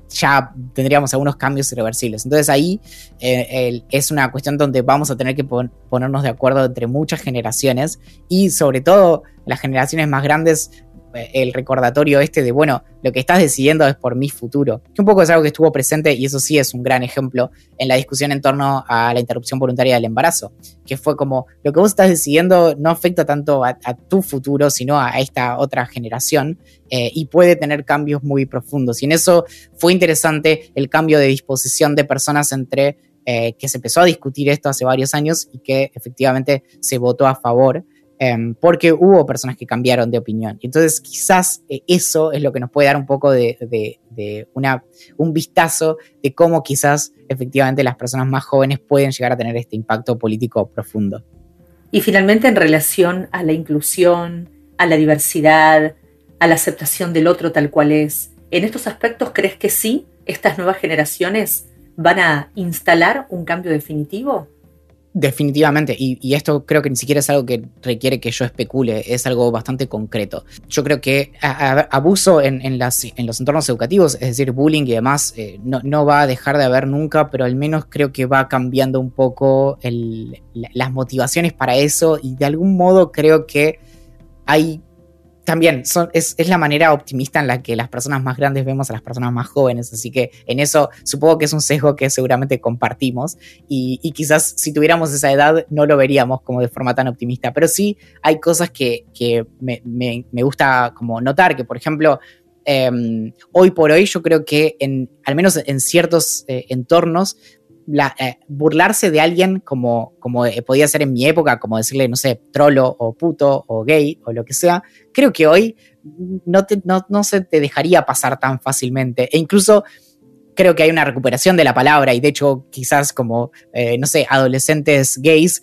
ya tendríamos algunos cambios irreversibles. Entonces ahí eh, es una cuestión donde vamos a tener que ponernos de acuerdo entre muchas generaciones y sobre todo las generaciones más grandes el recordatorio este de, bueno, lo que estás decidiendo es por mi futuro. Que un poco es algo que estuvo presente y eso sí es un gran ejemplo en la discusión en torno a la interrupción voluntaria del embarazo, que fue como, lo que vos estás decidiendo no afecta tanto a, tu futuro, sino a esta otra generación eh, y puede tener cambios muy profundos. Y en eso fue interesante el cambio de disposición de personas entre eh, que se empezó a discutir esto hace varios años y que efectivamente se votó a favor. Em, porque hubo personas que cambiaron de opinión. Entonces quizás eh, eso es lo que nos puede dar un poco de, una, un vistazo de cómo quizás efectivamente las personas más jóvenes pueden llegar a tener este impacto político profundo. Y finalmente en relación a la inclusión, a la diversidad, a la aceptación del otro tal cual es, ¿en estos aspectos crees que sí, estas nuevas generaciones van a instalar un cambio definitivo? Definitivamente, y, esto creo que ni siquiera es algo que requiere que yo especule, es algo bastante concreto. Yo creo que abuso en, en, los entornos educativos, es decir, bullying y demás, eh, no, va a dejar de haber nunca, pero al menos creo que va cambiando un poco las motivaciones para eso y de algún modo creo que hay también es, la manera optimista en la que las personas más grandes vemos a las personas más jóvenes, así que en eso supongo que es un sesgo que seguramente compartimos y, quizás si tuviéramos esa edad no lo veríamos como de forma tan optimista, pero sí hay cosas que, me, gusta como notar, que por ejemplo, em, hoy por hoy yo creo que en, al menos en ciertos eh, entornos eh, burlarse de alguien como, como eh, podía ser en mi época, como decirle, no sé, trolo o puto o gay o lo que sea, creo que hoy no, no, se te dejaría pasar tan fácilmente. E incluso creo que hay una recuperación de la palabra y de hecho quizás como, eh, no sé, adolescentes gays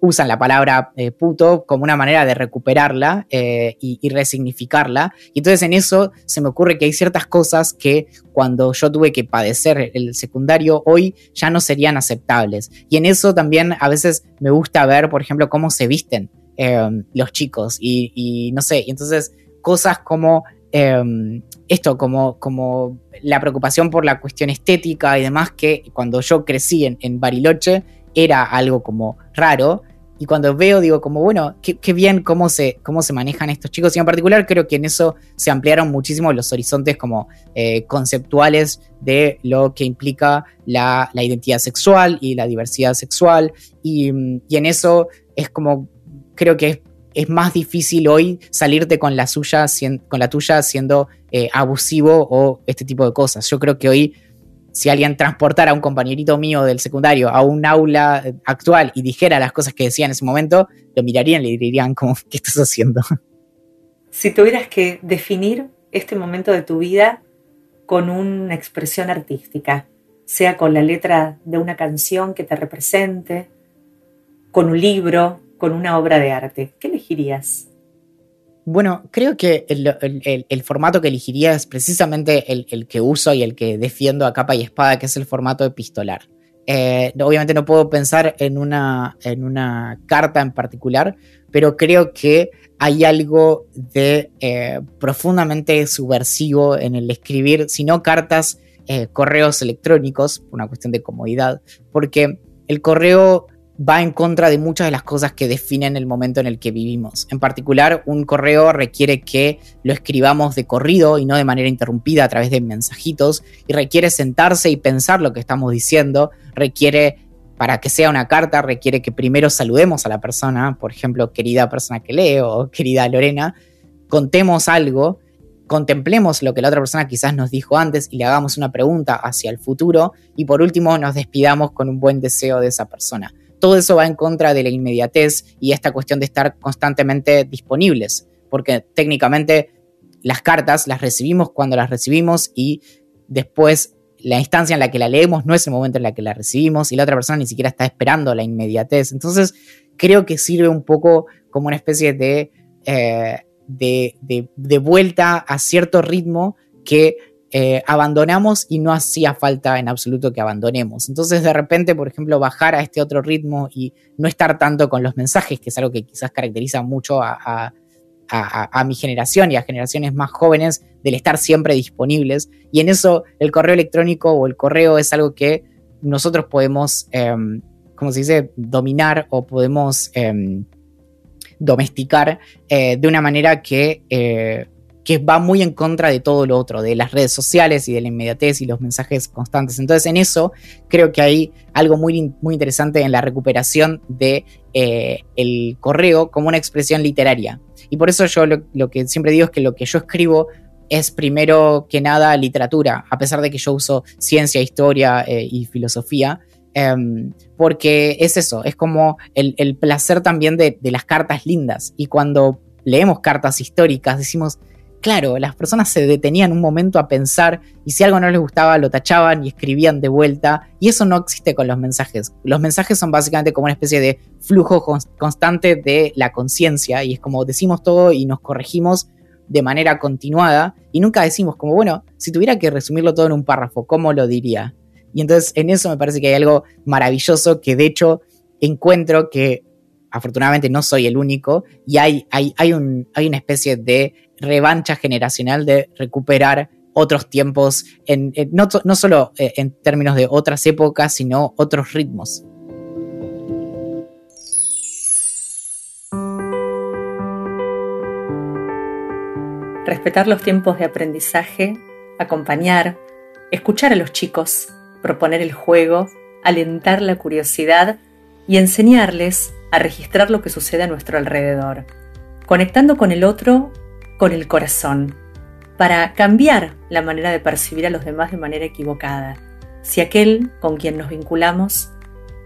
usan la palabra eh, puto como una manera de recuperarla eh, y, resignificarla. Y entonces en eso se me ocurre que hay ciertas cosas que cuando yo tuve que padecer el secundario hoy ya no serían aceptables. Y en eso también a veces me gusta ver, por ejemplo, cómo se visten em, los chicos y, no sé, y entonces cosas como... Em, esto, como, como la preocupación por la cuestión estética y demás, que cuando yo crecí en Bariloche era algo como raro, y cuando veo, digo, como bueno, qué, bien cómo se, cómo se manejan estos chicos. Y en particular creo que en eso se ampliaron muchísimo los horizontes como eh, conceptuales de lo que implica la, identidad sexual y la diversidad sexual. Y, en eso es como, creo que es, más difícil hoy salirte con la suya, con la tuya siendo eh, abusivo o este tipo de cosas. Yo creo que hoy si alguien transportara a un compañerito mío del secundario a un aula actual y dijera las cosas que decía en ese momento, lo mirarían y le dirían como, ¿qué estás haciendo? Si tuvieras que definir este momento de tu vida con una expresión artística, sea con la letra de una canción que te represente, con un libro, con una obra de arte, ¿qué elegirías? Bueno, creo que el, formato que elegiría es precisamente el, que uso y el que defiendo a capa y espada, que es el formato epistolar. Eh, obviamente no puedo pensar en una, en una carta en particular, pero creo que hay algo de eh, profundamente subversivo en el escribir, si no cartas, eh, correos electrónicos, una cuestión de comodidad, porque el correo va en contra de muchas de las cosas que definen el momento en el que vivimos. En particular, un correo requiere que lo escribamos de corrido y no de manera interrumpida a través de mensajitos, y requiere sentarse y pensar lo que estamos diciendo, requiere, para que sea una carta, requiere que primero saludemos a la persona, por ejemplo, querida persona que leo o querida Lorena, contemos algo, contemplemos lo que la otra persona quizás nos dijo antes y le hagamos una pregunta hacia el futuro, y por último nos despidamos con un buen deseo de esa persona todo eso va en contra de la inmediatez y esta cuestión de estar constantemente disponibles, porque técnicamente las cartas las recibimos cuando las recibimos y después la instancia en la que la leemos no es el momento en la que la recibimos y la otra persona ni siquiera está esperando la inmediatez. Entonces creo que sirve un poco como una especie de, eh, de, de vuelta a cierto ritmo que eh, abandonamos y no hacía falta en absoluto que abandonemos. Entonces de repente, por ejemplo, bajar a este otro ritmo y no estar tanto con los mensajes, que es algo que quizás caracteriza mucho a, mi generación y a generaciones más jóvenes, del estar siempre disponibles. Y en eso el correo electrónico o el correo es algo que nosotros podemos, em, como se dice?, dominar o podemos em, domesticar eh, de una manera que eh, que va muy en contra de todo lo otro, de las redes sociales y de la inmediatez y los mensajes constantes. Entonces, en eso creo que hay algo muy, muy interesante en la recuperación de eh, el correo como una expresión literaria. Y por eso yo lo, que siempre digo es que lo que yo escribo es primero que nada literatura, a pesar de que yo uso ciencia, historia eh, y filosofía. Em, porque es eso, es como el, placer también de las cartas lindas. Y cuando leemos cartas históricas, decimos, claro, las personas se detenían un momento a pensar y si algo no les gustaba lo tachaban y escribían de vuelta y eso no existe con los mensajes. Los mensajes son básicamente como una especie de flujo constante de la conciencia y es como decimos todo y nos corregimos de manera continuada y nunca decimos como, bueno, si tuviera que resumirlo todo en un párrafo, ¿cómo lo diría? Y entonces en eso me parece que hay algo maravilloso que de hecho encuentro que afortunadamente no soy el único y hay, hay, hay, un, hay una especie de revancha generacional de recuperar otros tiempos, en, no, no, solo eh, en términos de otras épocas, sino otros ritmos. Respetar los tiempos de aprendizaje, acompañar, escuchar a los chicos, proponer el juego, alentar la curiosidad y enseñarles a registrar lo que sucede a nuestro alrededor, conectando con el otro con el corazón, para cambiar la manera de percibir a los demás de manera equivocada. Si aquel con quien nos vinculamos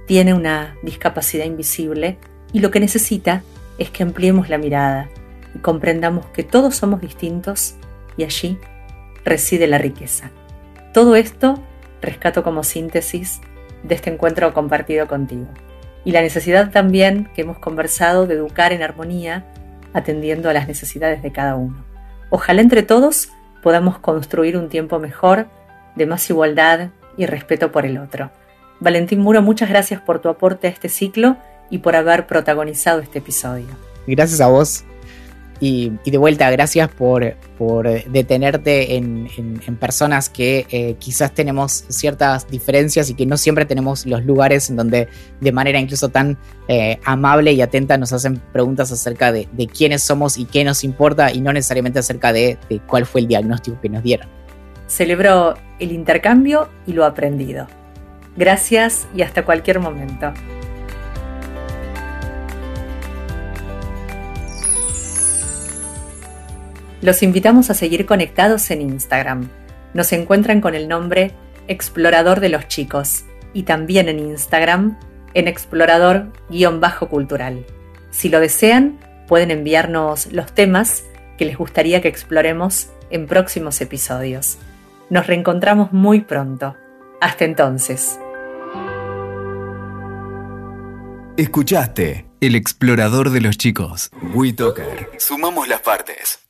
tiene una discapacidad invisible y lo que necesita es que ampliemos la mirada y comprendamos que todos somos distintos y allí reside la riqueza. Todo esto rescato como síntesis de este encuentro compartido contigo. Y la necesidad también que hemos conversado de educar en armonía atendiendo a las necesidades de cada uno. Ojalá entre todos podamos construir un tiempo mejor, de más igualdad y respeto por el otro. Valentín Muro, muchas gracias por tu aporte a este ciclo y por haber protagonizado este episodio. Gracias a vos y, de vuelta, gracias por, por detenerte en, personas que eh, quizás tenemos ciertas diferencias y que no siempre tenemos los lugares en donde de manera incluso tan eh, amable y atenta nos hacen preguntas acerca de, quiénes somos y qué nos importa y no necesariamente acerca de, de cuál fue el diagnóstico que nos dieron. Celebro el intercambio y lo aprendido. Gracias y hasta cualquier momento. Los invitamos a seguir conectados en Instagram. Nos encuentran con el nombre Explorador de los Chicos y también en Instagram en explorador-cultural. Si lo desean, pueden enviarnos los temas que les gustaría que exploremos en próximos episodios. Nos reencontramos muy pronto. Hasta entonces. Escuchaste El explorador de los chicos. WeToker. Sumamos las partes.